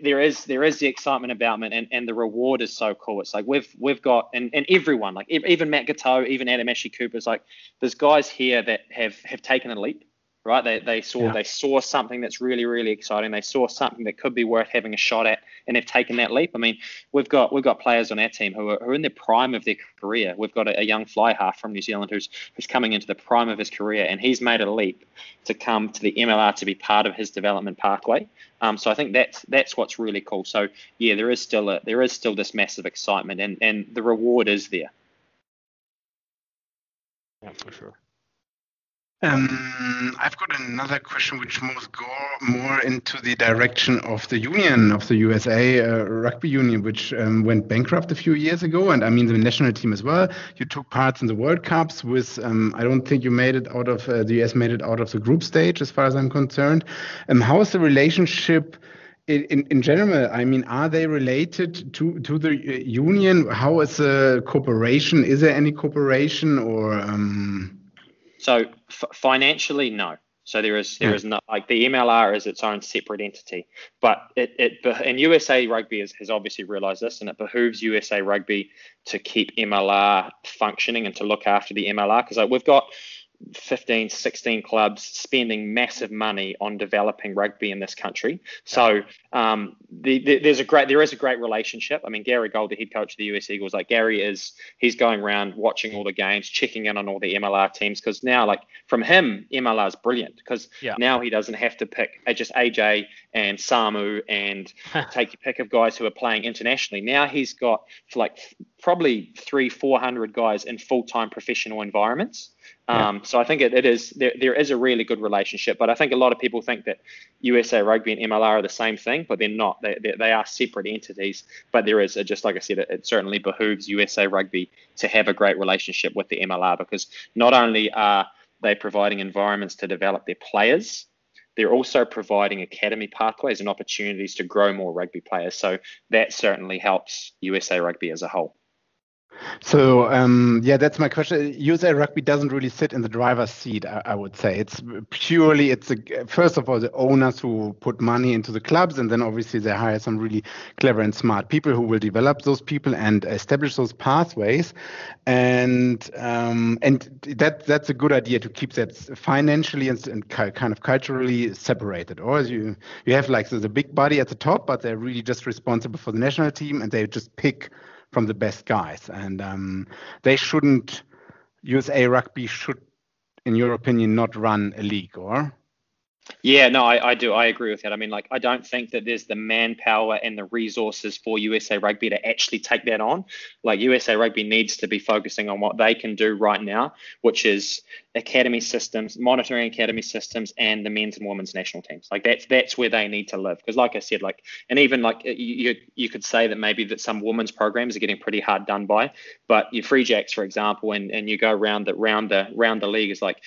there is there is the excitement about it and, and the reward is so cool. It's like we've we've got and, and everyone like even Matt Giteau, even Adam Ashley Cooper is like there's guys here that have have taken a leap right? They, they saw yeah. they saw something that's really really exciting. They saw something that could be worth having a shot at, and they've taken that leap. I mean, we've got we've got players on our team who are, who are in the prime of their career. We've got a, a, young fly half from New Zealand who's who's coming into the prime of his career, and he's made a leap to come to the MLR to be part of his development pathway. Um, so I think that's that's what's really cool. So yeah, there is still a, there is still this massive excitement, and and the reward is there. Yeah, for sure. Um, I've got another question which moves go more into the direction of the union of the USA uh, rugby union, which um, went bankrupt a few years ago, and I mean the national team as well. You took parts in the World Cups with. Um, I don't think you made it out of uh, the US made it out of the group stage, as far as I'm concerned. Um, how is the relationship? In, in, in, general, I mean, are they related to, to the uh, union? How is the cooperation? Is there any cooperation or? Um so f- financially, no. So there is there is not like the MLR is its own separate entity, but it it and USA Rugby has, has obviously realised this, and it behooves USA Rugby to keep MLR functioning and to look after the MLR because like we've got 15, 16 clubs spending massive money on developing rugby in this country. So um, the, the, there's a great there is a great relationship. I mean, Gary Gold, the head coach of the US Eagles, like Gary is he's going around watching all the games, checking in on all the MLR teams because now like from him MLR is brilliant because yeah. now he doesn't have to pick just AJ and Samu and take your pick of guys who are playing internationally. Now he's got like probably three, four hundred guys in full time professional environments. Um, yeah. So I think it, it is there, there is a really good relationship, but I think a lot of people think that USA Rugby and MLR are the same thing, but they're not. They, they, they are separate entities, but there is, just like I said, it, it, certainly behooves USA Rugby to have a great relationship with the MLR because not only are they providing environments to develop their players, they're also providing academy pathways and opportunities to grow more rugby players. So that certainly helps USA Rugby as a whole. So um, yeah, that's my question. USA Rugby doesn't really sit in the driver's seat. I, I, would say it's purely it's a, first of all the owners who put money into the clubs, and then obviously they hire some really clever and smart people who will develop those people and establish those pathways. And um, and that that's a good idea to keep that financially and, and kind of culturally separated. Or you you have like the, the big body at the top, but they're really just responsible for the national team, and they just pick from the best guys, and um, they shouldn't. USA Rugby should, in your opinion, not run a league, or? Yeah, no, I, I do. I agree with that. I mean, like, I don't think that there's the manpower and the resources for USA Rugby to actually take that on. Like, USA Rugby needs to be focusing on what they can do right now, which is academy systems, monitoring academy systems, and the men's and women's national teams. Like, that's that's where they need to live. Because, like I said, like, and even like you you could say that maybe that some women's programs are getting pretty hard done by, but your Free Jacks, for example, and and you go around the round the round the league is like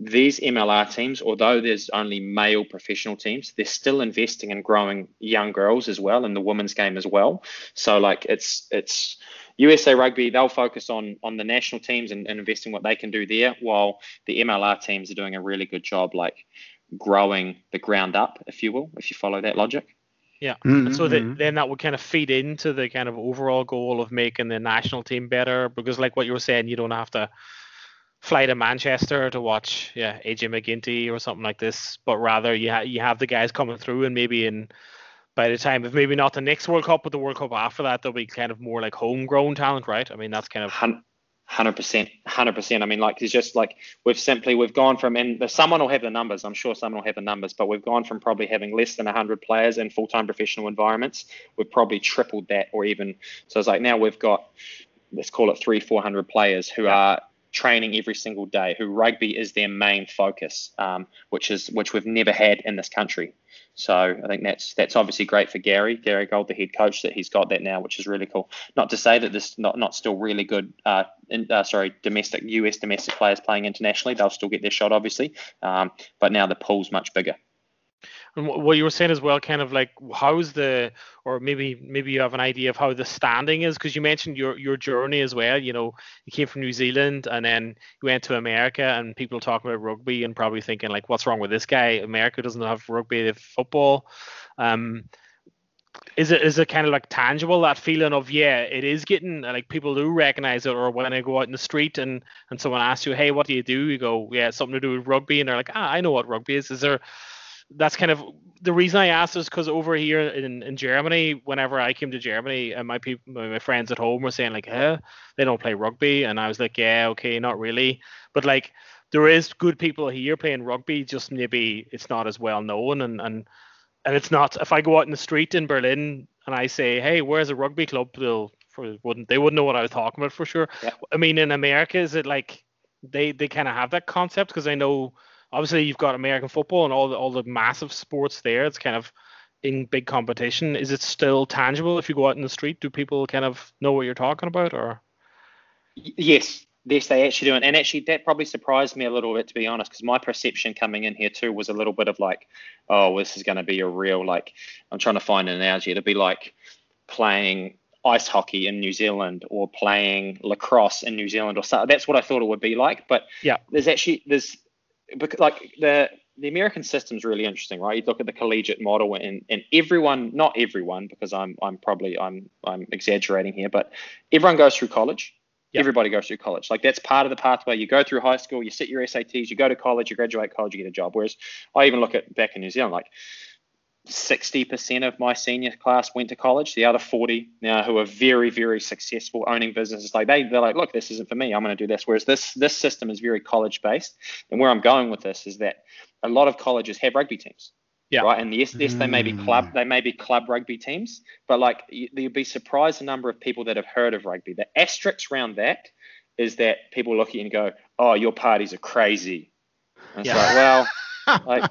these MLR teams, although there's only male professional teams, they're still investing in growing young girls as well in the women's game as well. So like it's it's USA Rugby, they'll focus on on the national teams and, and investing what they can do there, while the MLR teams are doing a really good job like growing the ground up, if you will, if you follow that logic. Yeah. Mm-hmm. So that, then that would kind of feed into the kind of overall goal of making the national team better because like what you were saying, you don't have to fly to Manchester to watch yeah AJ MacGinty or something like this, but rather you ha- you have the guys coming through and maybe in by the time of maybe not the next World Cup, but the World Cup after that, there'll be kind of more like homegrown talent, right? I mean, that's kind of hundred percent, hundred percent. I mean, like it's just like we've simply we've gone from and someone will have the numbers. I'm sure someone will have the numbers, but we've gone from probably having less than hundred players in full-time professional environments. We've probably tripled that, or even so. It's like now we've got let's call it three, four hundred players who yeah. are training every single day, who rugby is their main focus, um, which is which we've never had in this country. So I think that's that's obviously great for Gary, Gary Gold, the head coach, that he's got that now, which is really cool. Not to say that this not not still really good, uh, in, uh, sorry, domestic US domestic players playing internationally, they'll still get their shot, obviously, um, but now the pool's much bigger. And what you were saying as well, kind of like how's the, or maybe maybe you have an idea of how the standing is, because you mentioned your your journey as well. You know, you came from New Zealand and then you went to America, and people talking about rugby and probably thinking like, what's wrong with this guy? America doesn't have rugby, they have football. Um, is it is it kind of like tangible that feeling of yeah it is getting like people do recognize it or when I go out in the street and and someone asks you hey what do you do you go yeah something to do with rugby and they're like ah I know what rugby is is there that's kind of the reason I asked is because over here in, in Germany, whenever I came to Germany, and my people, my friends at home were saying like, "Eh, they don't play rugby," and I was like, "Yeah, okay, not really," but like there is good people here playing rugby, just maybe it's not as well known, and and and it's not. If I go out in the street in Berlin and I say, "Hey, where's a rugby club?" They'll for, wouldn't they wouldn't know what I was talking about for sure. Yeah. I mean, in America, is it like they they kind of have that concept because I know obviously you've got American football and all the all the massive sports there. It's kind of in big competition. Is it still tangible if you go out in the street? Do people kind of know what you're talking about, or? Yes, yes, they actually do. And actually, that probably surprised me a little bit, to be honest, because my perception coming in here too was a little bit of like, oh, this is going to be a real like. I'm trying to find an analogy. It'd be like playing ice hockey in New Zealand or playing lacrosse in New Zealand or something. That's what I thought it would be like. But yeah, there's actually there's because like the the American system is really interesting, right? You look at the collegiate model, and and everyone, not everyone, because I'm I'm probably I'm I'm exaggerating here, but everyone goes through college. Yep. Everybody goes through college. Like that's part of the pathway. You go through high school, you sit your SATs, you go to college, you graduate college, you get a job. Whereas I even look at back in New Zealand, like 60% of my senior class went to college. The other 40 now who are very, very successful owning businesses, like they, they're like, look, this isn't for me. I'm going to do this. Whereas this this system is very college based. And where I'm going with this is that a lot of colleges have rugby teams. Yeah. Right. And yes, yes, they may be club, mm. they may be club rugby teams, but like you'd be surprised the number of people that have heard of rugby. The asterisk around that is that people look at you and go, oh, your parties are crazy. And it's yeah. like, well like,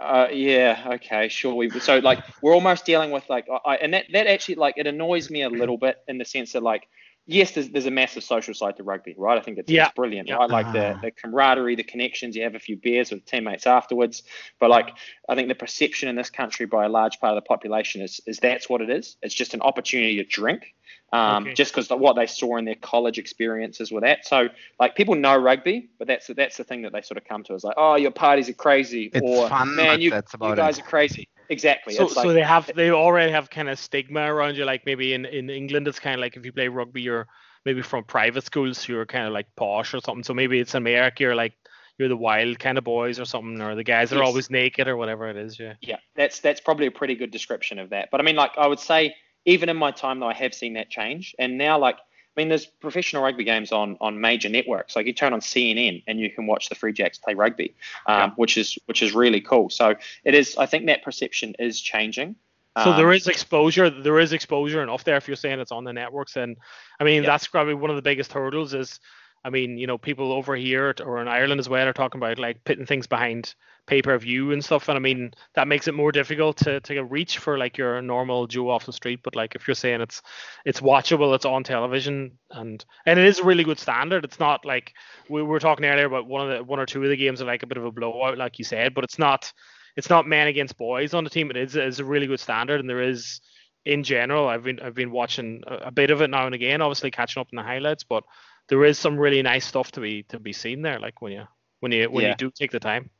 uh, yeah, okay, sure. We, so like we're almost dealing with like, I, and that that actually like it annoys me a little bit in the sense that like, yes, there's, there's a massive social side to rugby, right? I think it's, yeah. it's brilliant, yeah. right? Like the, ah. the camaraderie, the connections, you have a few beers with teammates afterwards. But like, I think the perception in this country by a large part of the population is is that's what it is. It's just an opportunity to drink um, okay. just because what they saw in their college experiences with that. So like people know rugby, but that's that's the thing that they sort of come to is like, oh, your parties are crazy, it's or fun, man, you, you guys it. are crazy. Exactly. So, like, so they have they already have kind of stigma around you. Like maybe in in England, it's kind of like if you play rugby, you're maybe from private schools, you're kind of like posh or something. So maybe it's America, you're like you're the wild kind of boys or something, or the guys that yes. are always naked or whatever it is. Yeah. Yeah, that's that's probably a pretty good description of that. But I mean, like I would say even in my time though, I have seen that change. And now, like, I mean, there's professional rugby games on on major networks. Like you turn on CNN and you can watch the Free Jacks play rugby, um, yeah. which is which is really cool. So it is. I think that perception is changing. So um, there is exposure. There is exposure enough there. If you're saying it's on the networks, and I mean yeah. that's probably one of the biggest hurdles. Is I mean, you know, people over here or in Ireland as well are talking about like putting things behind pay per view and stuff. And I mean, that makes it more difficult to, to reach for like your normal Joe off the street. But like if you're saying it's it's watchable, it's on television, and and it is a really good standard. It's not like we were talking earlier about one of the one or two of the games are like a bit of a blowout, like you said, but it's not it's not men against boys on the team. It is is a really good standard, and there is in general. I've been I've been watching a, a, bit of it now and again, obviously catching up in the highlights, but there is some really nice stuff to be to be seen there. Like when you when you when yeah. you do take the time.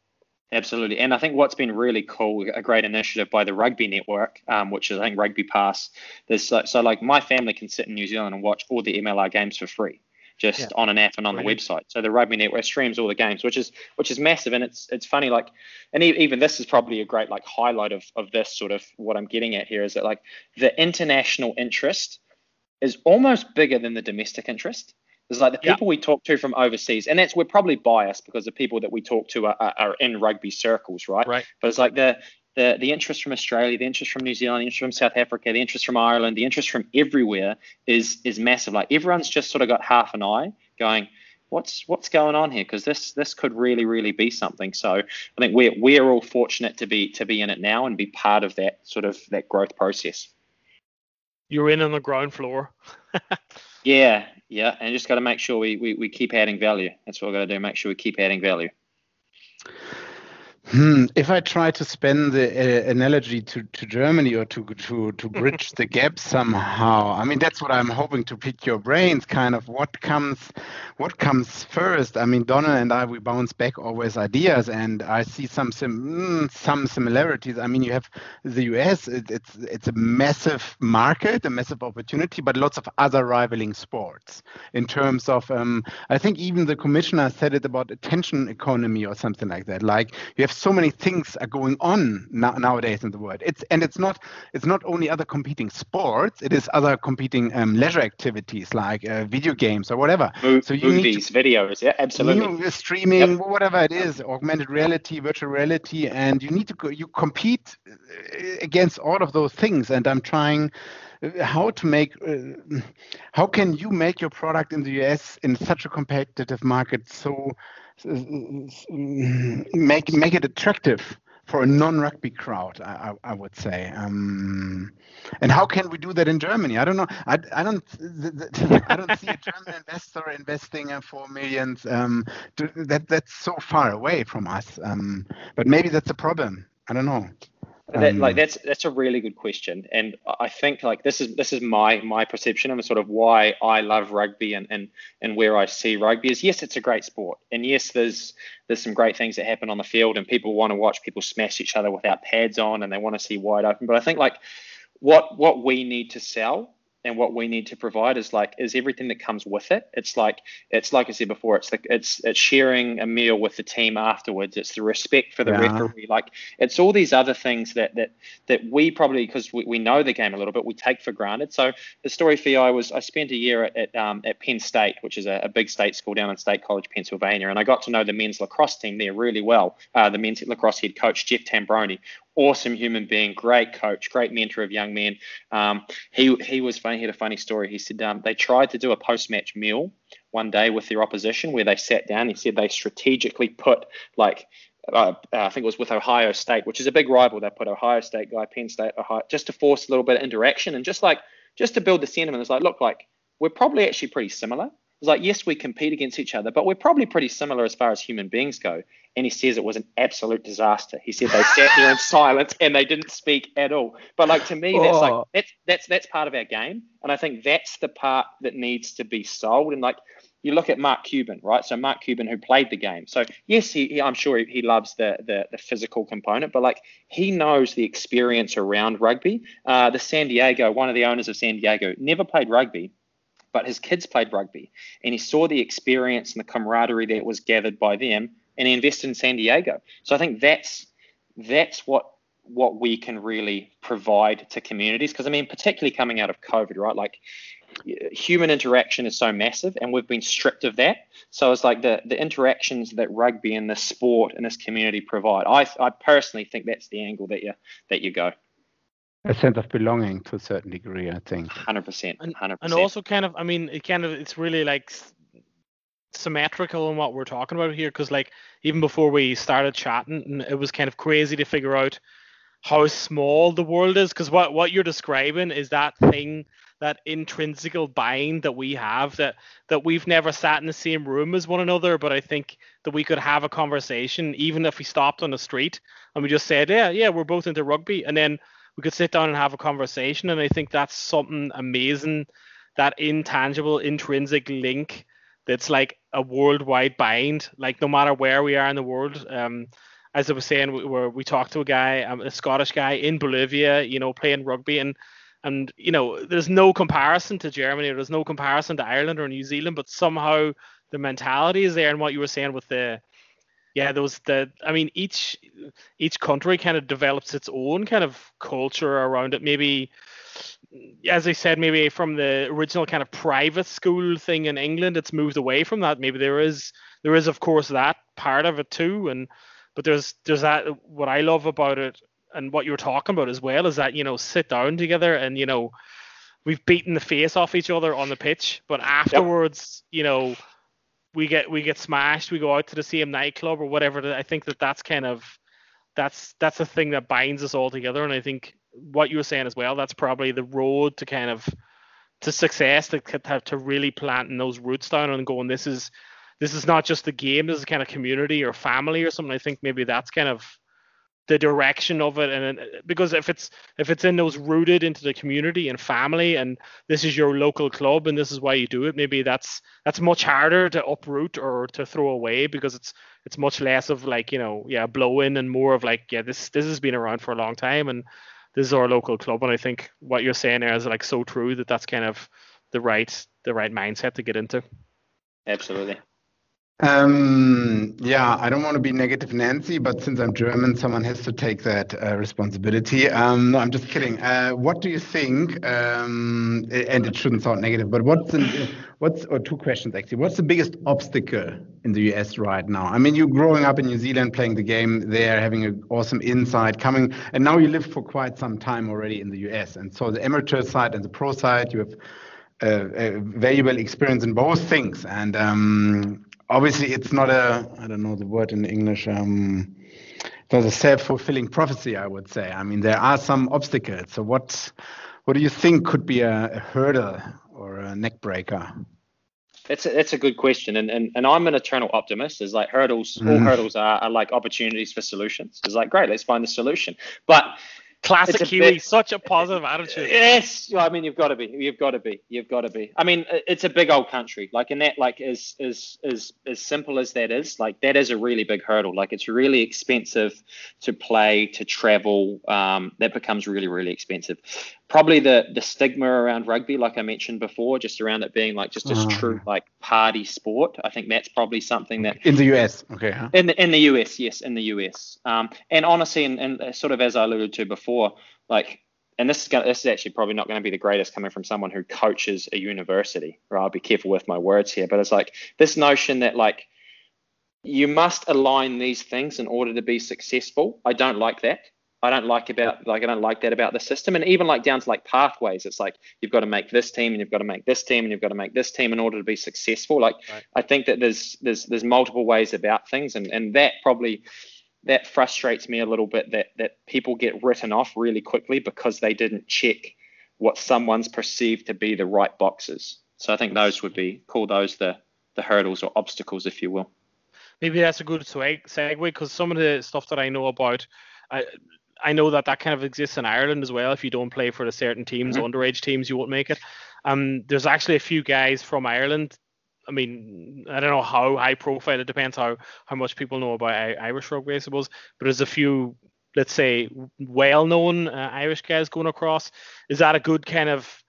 Absolutely, and I think what's been really cool, a great initiative by the Rugby Network, um, which is I think Rugby Pass. There's so, so like my family can sit in New Zealand and watch all the MLR games for free just yeah. on an app and on Brilliant. the website. So the Rugby Network streams all the games, which is which is massive, and it's it's funny like, and even this is probably a great like highlight of of this sort of what I'm getting at here is that like the international interest is almost bigger than the domestic interest. It's like the people yeah. we talk to from overseas, and that's we're probably biased because the people that we talk to are, are, are in rugby circles, right? Right. But it's like the the, the interest from Australia, the interest from New Zealand, the interest from South Africa, the interest from Ireland, the interest from everywhere is is massive. Like everyone's just sort of got half an eye going, what's what's going on here? Because this this could really really be something. So I think we're we're all fortunate to be to be in it now and be part of that sort of that growth process. You're in on the ground floor. yeah, yeah, and just got to make sure we, we we keep adding value. That's what we're got to do. Make sure we keep adding value. Hmm. If I try to spend the uh, analogy to, to Germany or to to to bridge the gap somehow, I mean that's what I'm hoping to pick your brains. Kind of what comes, what comes first. I mean Donal and I we bounce back always ideas, and I see some sim, mm, some similarities. I mean you have the U.S. It, it's it's a massive market, a massive opportunity, but lots of other rivaling sports in terms of. Um, I think even the commissioner said it about attention economy or something like that. Like you have so many things are going on now, nowadays in the world. It's and it's not it's not only other competing sports. It is other competing um, leisure activities like uh, video games or whatever. Mo- so you movies, to, videos, yeah, absolutely. streaming, yep. whatever it is, augmented reality, virtual reality, and you need to go, you compete uh, against all of those things. And I'm trying uh, how to make uh, how can you make your product in the US in such a competitive market so make make it attractive for a non-rugby crowd, I, I, I would say. Um, and how can we do that in Germany? I don't know. I, I don't. I don't see a German investor investing uh, four millions. Um, to, that that's so far away from us. Um, but maybe that's a problem. I don't know. That, like um, that's that's a really good question, and I think like this is this is my my perception and sort of why I love rugby and and and where I see rugby is yes, it's a great sport, and yes, there's there's some great things that happen on the field, and people want to watch people smash each other without pads on, and they want to see wide open. But I think like what what we need to sell and what we need to provide is like is everything that comes with it. It's like it's like i said before it's like it's it's sharing a meal with the team afterwards. It's the respect for the yeah. referee. Like it's all these other things that that that we probably because we, we know the game a little bit we take for granted. So the story for you i was i spent a year at at, um, at penn state which is a, a, big state school down in state college pennsylvania and i got to know the men's lacrosse team there really well. Uh, the men's lacrosse head coach jeff tambroni awesome human being, great coach, great mentor of young men. Um, he he was funny. He had a funny story. He said um, they tried to do a post match meal one day with their opposition where they sat down. He said they strategically put like. Uh, I think it was with Ohio State, which is a big rival. They put Ohio State guy, Penn State, Ohio, just to force a little bit of interaction and just like just to build the sentiment. It's like, look, like we're probably actually pretty similar. It's like, yes, we compete against each other, but we're probably pretty similar as far as human beings go. And he says it was an absolute disaster. He said they sat there in silence and they didn't speak at all. But like to me, that's oh. like that's that's that's part of our game. And I think that's the part that needs to be sold. And like you look at Mark Cuban, right? So Mark Cuban, who played the game. So yes, he, he I'm sure he, he loves the, the, the physical component, but like he knows the experience around rugby. Uh, the San Diego, one of the owners of San Diego, never played rugby, but his kids played rugby and he saw the experience and the camaraderie that was gathered by them and he invested in San Diego. So I think that's that's what what we can really provide to communities because I mean particularly coming out of COVID, right? Like human interaction is so massive, and we've been stripped of that. So it's like the the interactions that rugby and the sport and this community provide. I I personally think that's the angle that you that you go. A sense of belonging to a certain degree, I think. Hundred percent, 100% And also, kind of, I mean, it kind of, it's really like symmetrical in what we're talking about here, because like even before we started chatting, it was kind of crazy to figure out how small the world is because what what you're describing is that thing that intrinsical bind that we have that that we've never sat in the same room as one another but i think that we could have a conversation even if we stopped on the street and we just said yeah yeah we're both into rugby and then we could sit down and have a conversation and i think that's something amazing that intangible intrinsic link that's like a worldwide bind like no matter where we are in the world. Um as I was saying, we, where we talked to a guy, um, a Scottish guy in Bolivia, you know, playing rugby, and and you know, there's no comparison to Germany, or there's no comparison to Ireland or New Zealand, but somehow the mentality is there, and what you were saying with the, yeah, those the, I mean, each each country kind of develops its own kind of culture around it, maybe. As I said, maybe from the original kind of private school thing in England, it's moved away from that. Maybe there is, there is of course that part of it too, and but there's there's that what I love about it and what you're talking about as well is that you know sit down together and you know we've beaten the face off each other on the pitch, but afterwards yep. you know we get we get smashed, we go out to the same nightclub or whatever. I think that that's kind of that's that's the thing that binds us all together, and I think what you were saying as well, that's probably the road to kind of to success to to really planting those roots down and going this is this is not just the game this is kind of community or family or something i think maybe that's kind of the direction of it and uh, because if it's if it's in those rooted into the community and family and this is your local club and this is why you do it maybe that's that's much harder to uproot or to throw away because it's it's much less of like you know yeah blow in and more of like yeah this this has been around for a long time and this is our local club. And i think what you're saying there is like so true that that's kind of the right the right mindset to get into. Absolutely um, yeah, I don't want to be negative Nancy, but since I'm German, someone has to take that uh, responsibility. Um, no, I'm just kidding. Uh, what do you think? Um, and it shouldn't sound negative, but what's the, what's or two questions actually? What's the biggest obstacle in the US right now? I mean, you're growing up in New Zealand, playing the game there, having an awesome insight, coming, and now you live for quite some time already in the US. And so the amateur side and the pro side, you have uh, a valuable experience in both things. And um, obviously it's not a I don't know the word in English. Um, it's not a self-fulfilling prophecy, I would say. I mean, there are some obstacles. So what what do you think could be a, a hurdle or a neck breaker? That's a, that's a good question, and, and and I'm an eternal optimist. Is like hurdles, mm. all hurdles are, are like opportunities for solutions. It's like great, let's find the solution. But Classic Kiwi, bit, such a positive attitude. Yes, I mean you've got to be, you've got to be, you've got to be. I mean it's a big old country, like in that, like as as as as simple as that is, like that is a really big hurdle. Like it's really expensive to play, to travel. Um, that becomes really really expensive probably the the stigma around rugby, like I mentioned before, just around it being like just a uh, true like party sport. I think that's probably something that in the US, okay, huh? in the in the US, yes, in the US. Um, and honestly, and, and sort of as I alluded to before, like. And this is gonna, this is actually probably not going to be the greatest coming from someone who coaches a university. Right? I'll be careful with my words here, but it's like this notion that like you must align these things in order to be successful. I don't like that. I don't like about like I don't like that about the system, and even like down to like pathways. It's like you've got to make this team, and you've got to make this team, and you've got to make this team in order to be successful. Like right. I think that there's there's there's multiple ways about things, and and that probably that frustrates me a little bit that that people get written off really quickly because they didn't check what someone's perceived to be the right boxes. So I think those would be call those the the hurdles or obstacles, if you will. Maybe that's a good segue because some of the stuff that I know about. I, I know that that kind of exists in Ireland as well. If you don't play for the certain teams, mm-hmm. underage teams, you won't make it. Um, there's actually a few guys from Ireland. I mean, I don't know how high profile. It depends how how much people know about Irish rugby, I suppose. But there's a few, let's say, well-known uh, Irish guys going across. Is that a good kind of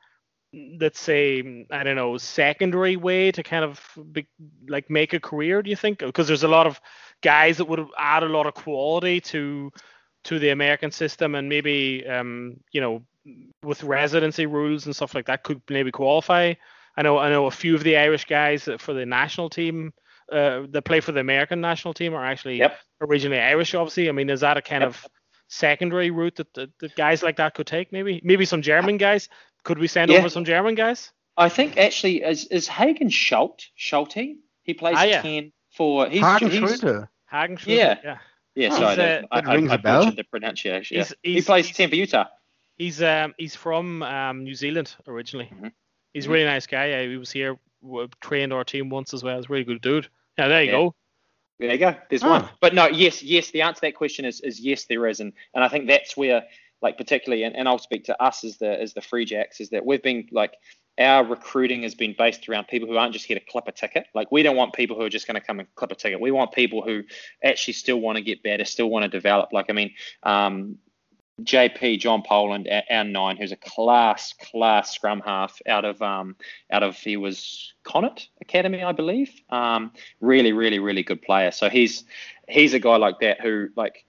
let's say I don't know secondary way to kind of be, like make a career? Do you think? Because there's a lot of guys that would add a lot of quality to to the American system and maybe um, you know with residency rules and stuff like that could maybe qualify. I know I know a few of the Irish guys for the national team uh, that play for the American national team are actually Yep. originally Irish. Obviously, I mean, is that a kind Yep. of secondary route that, that, that guys like that could take? Maybe maybe some German guys. Could we send Yeah. over some German guys? I think actually is is Hagen Schult Schulte. He plays Ah, yeah. ten for he's, Hagen he's Schulte. Hagen Yeah. yeah. Yeah Oh, sorry uh, I, that I, rings I a bell. the pronunciation. Yeah. He's- he plays he's- ten for Utah. He's um he's from um New Zealand originally. Mhm. He's a Mhm. really nice guy. Yeah, he was here, w- trained our team once as well. He's a really good dude. Yeah, there you Yeah. go. There you go. There's Oh. one. But no, yes, yes. The answer to that question is is yes, there is, and and I think that's where, like, particularly, and, and I'll speak to us as the as the Free Jacks, is that we've been like our recruiting has been based around people who aren't just here to clip a ticket. Like we don't want people who are just going to come and clip a ticket. We want people who actually still want to get better, still want to develop. Like I mean, um, JP John Poland, our, nine, who's a class class scrum half out of um out of he was Connacht Academy, I believe. Um, really, really, really good player. So he's he's a guy like that who like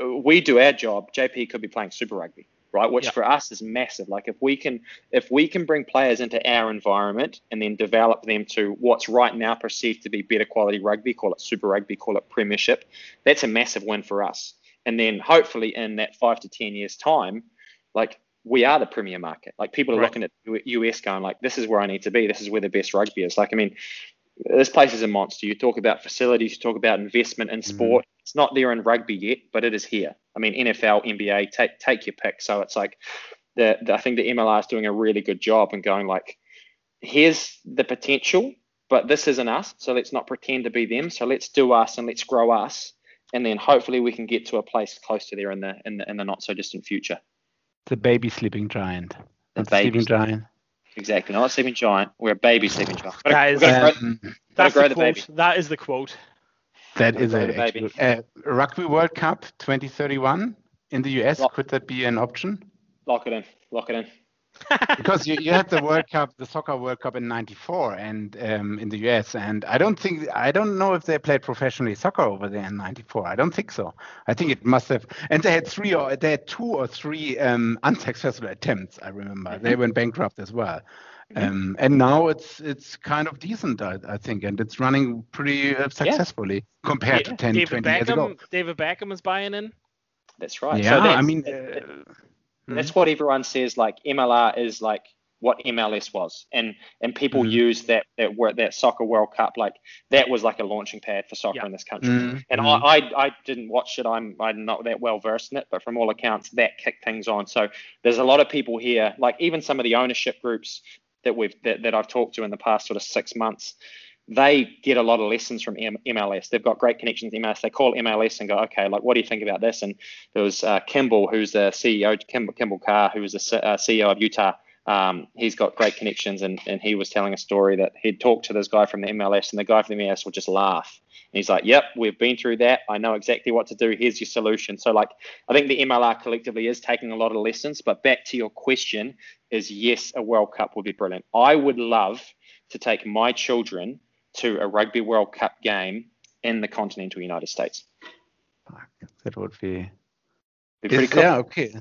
we do our job. JP could be playing Super Rugby, right? Which Yeah. for us is massive. Like if we can if we can bring players into our environment and then develop them to what's right now perceived to be better quality rugby, call it Super Rugby, call it Premiership, that's a massive win for us. And then hopefully in that five to ten years time, like we are the premier market. Like people are Right. looking at U- US going like, this is where I need to be. This is where the best rugby is. Like I mean, this place is a monster. You talk about facilities, you talk about investment in mm-hmm. sport. It's not there in rugby yet, but it is here. I mean, NFL, NBA, take take your pick. So it's like the, the I think the MLR is doing a really good job and going like, here's the potential, but this isn't us. So let's not pretend to be them. So let's do us and let's grow us, and then hopefully we can get to a place close to there in the in the, in the not so distant future. The baby sleeping giant. The Not the sleeping baby giant. Exactly, not a sleeping giant. We're a baby sleeping giant. Got to- Guys, we've got to grow- Um, That's grow the the quote. baby. That is the quote. That is a actual- uh, Rugby World Cup 2031 in the US. Lock- Could that be an option? lock it in. Lock it in. Because you, you had the World Cup, the soccer World Cup in '94, and um, in the US, and I don't think I don't know if they played professionally soccer over there in '94. I don't think so. I think it must have, and they had three or they had two or three um, unsuccessful attempts. I remember they went bankrupt as well. Um, and now it's it's kind of decent, I, I think, and it's running pretty uh, successfully compared to 10, David 20 years ago. David Beckham is buying in. That's right. Yeah, so that's, I mean, that- uh, that's what everyone says. Like MLR is like what MLS was, and and people Mhm. use that that word that soccer World Cup like that was like a launching pad for soccer Yeah. in this country. mm, And. I, I, I didn't watch it. I'm I'm not that well versed in it, but from all accounts, that kicked things on. So there's a lot of people here, like even some of the ownership groups that we've that, that I've talked to in the past sort of six months. They get a lot of lessons from M- MLS. They've got great connections to MLS. They call MLS and go, okay, like what do you think about this? And there was uh, Kimball, who's the CEO, Kimball, Kimball Kjar, who was the C- uh, CEO of Utah. Um, he's got great connections, and, and he was telling a story that he'd talked to this guy from the MLS, and the guy from the MLS would just laugh. And he's like, "Yep, we've been through that. I know exactly what to do. Here's your solution." So, like, I think the MLR collectively is taking a lot of lessons. But back to your question, is yes, a World Cup would be brilliant. I would love to take my children to a Rugby World Cup game in the continental United States. Fuck, that would be Be pretty cool. Yeah, okay.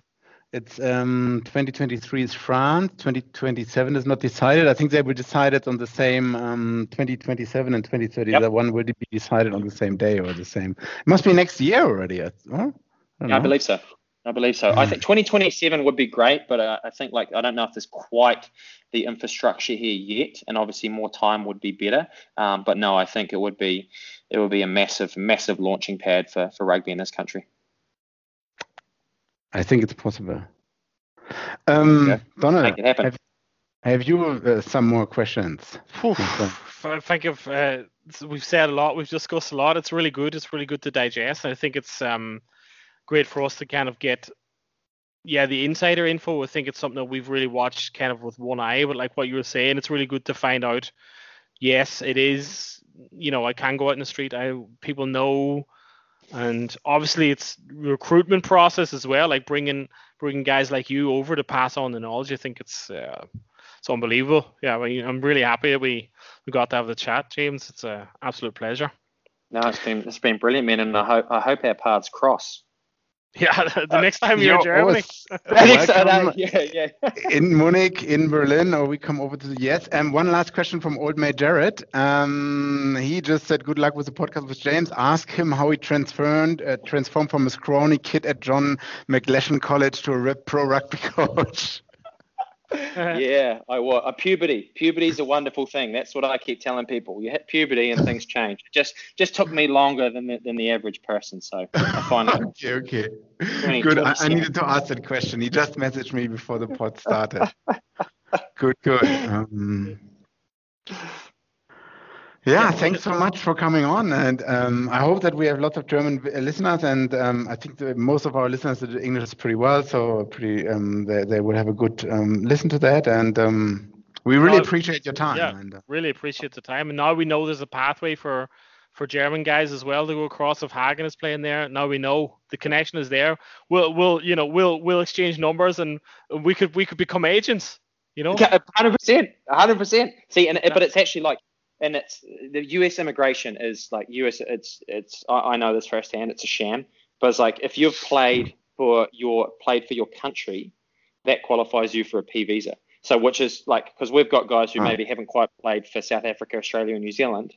It's um 2023 is France, 2027 is not decided. I think they will decide it on the same um 2027 and 2030. Yep. The one will be decided on the same day or the same. It must be next year already. I, huh? I don't Yeah, I believe so. I believe so. I think 2027 would be great, but uh, I think like I don't know if there's quite the infrastructure here yet, and obviously more time would be better. Um, but no, I think it would be it would be a massive, massive launching pad for for rugby in this country. I think it's possible. Um, Okay. Donal, Make it happen. have, have you uh, some more questions? Phew, I think of uh, we've said a lot, we've discussed a lot. It's really good. It's really good to digest. I think it's um great for us to kind of get yeah the insider info. I think it's something that we've really watched kind of with one eye. But like what you were saying, it's really good to find out. Yes, it is. You know, I can go out in the street. I people know, and obviously it's recruitment process as well. Like bringing bringing guys like you over to pass on the knowledge. I think it's uh, it's unbelievable. Yeah, I mean, I'm really happy that we we got to have the chat, James. It's an absolute pleasure. No, it's been it's been brilliant, man, and I hope I hope our paths cross. Yeah, the next time you're, you're in Germany. welcome yeah, yeah. in Munich, in Berlin, or we come over to the yes. And one last question from old mate Jared. Um, he just said, "Good luck with the podcast with James." Ask him how he transformed uh, transformed from a scrawny kid at John McGlashan College to a pro rugby coach. yeah, I was. A puberty. Puberty is a wonderful thing. That's what I keep telling people. You hit puberty and things change. It just just took me longer than the, than the average person. So I find it. okay, okay. Good. I, I, needed to ask that question. He just messaged me before the pod started. good, good. Um, yeah, thanks so much for coming on, and um, I hope that we have lots of German listeners, and um, I think most of our listeners do English pretty well, so pretty um, they they will have a good um, listen to that, and um, we really appreciate your time. Yeah, and, uh, really appreciate the time, and now we know there's a pathway for for German guys as well to go across. If Hagen is playing there, now we know the connection is there. We'll we'll you know we'll we'll exchange numbers, and we could we could become agents. You know, hundred percent, hundred percent. See, and but it's actually like and it's the U.S. immigration is like U.S. It's it's I, I know this firsthand. It's a sham, but it's like if you've played for your played for your country, that qualifies you for a P visa. So which is like because we've got guys who maybe haven't quite played for South Africa, Australia, and New Zealand,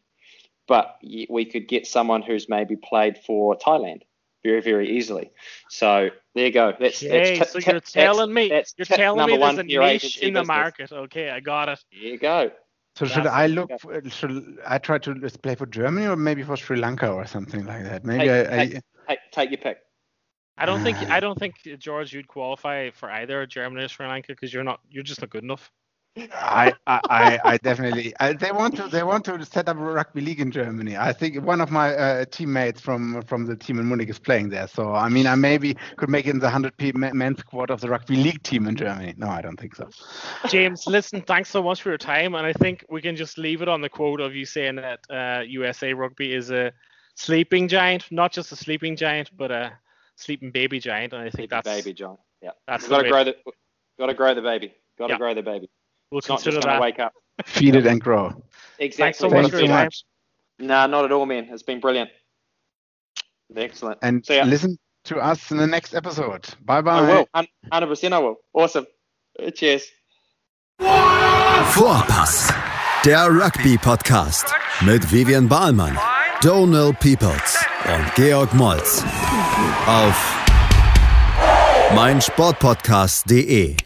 but we could get someone who's maybe played for Thailand very very easily. So there you go. That's, okay, that's t- so you're telling me that's you're telling me there's a niche in the business. market. Okay, I got it. There you go. So should I look? For, should I try to play for Germany or maybe for Sri Lanka or something like that? Maybe take, I, take, I, take your pick. I don't think ah. I don't think George you'd qualify for either Germany or Sri Lanka because you're not you're just not good enough. I, I, I definitely. I, they want to. They want to set up a rugby league in Germany. I think one of my uh, teammates from from the team in Munich is playing there. So I mean, I maybe could make it in the hundred men squad of the rugby league team in Germany. No, I don't think so. James, listen, thanks so much for your time, and I think we can just leave it on the quote of you saying that uh, USA Rugby is a sleeping giant, not just a sleeping giant, but a sleeping baby giant. And I think that's baby giant. Yeah, that's got to grow the got to grow the baby. Got to yeah. grow the baby. We'll it's consider not just that. wake up. Feed it and grow. Exactly. Thanks so much for your time. Nah, not at all, man. It's been brilliant. Excellent. And so, yeah. listen to us in the next episode. Bye bye. I will. 100% I will. Awesome. Cheers. Vorpass. Der Rugby-Podcast mit Vivian Bahlmann, Donal Peoples und Georg Moltz auf meinsportpodcast.de.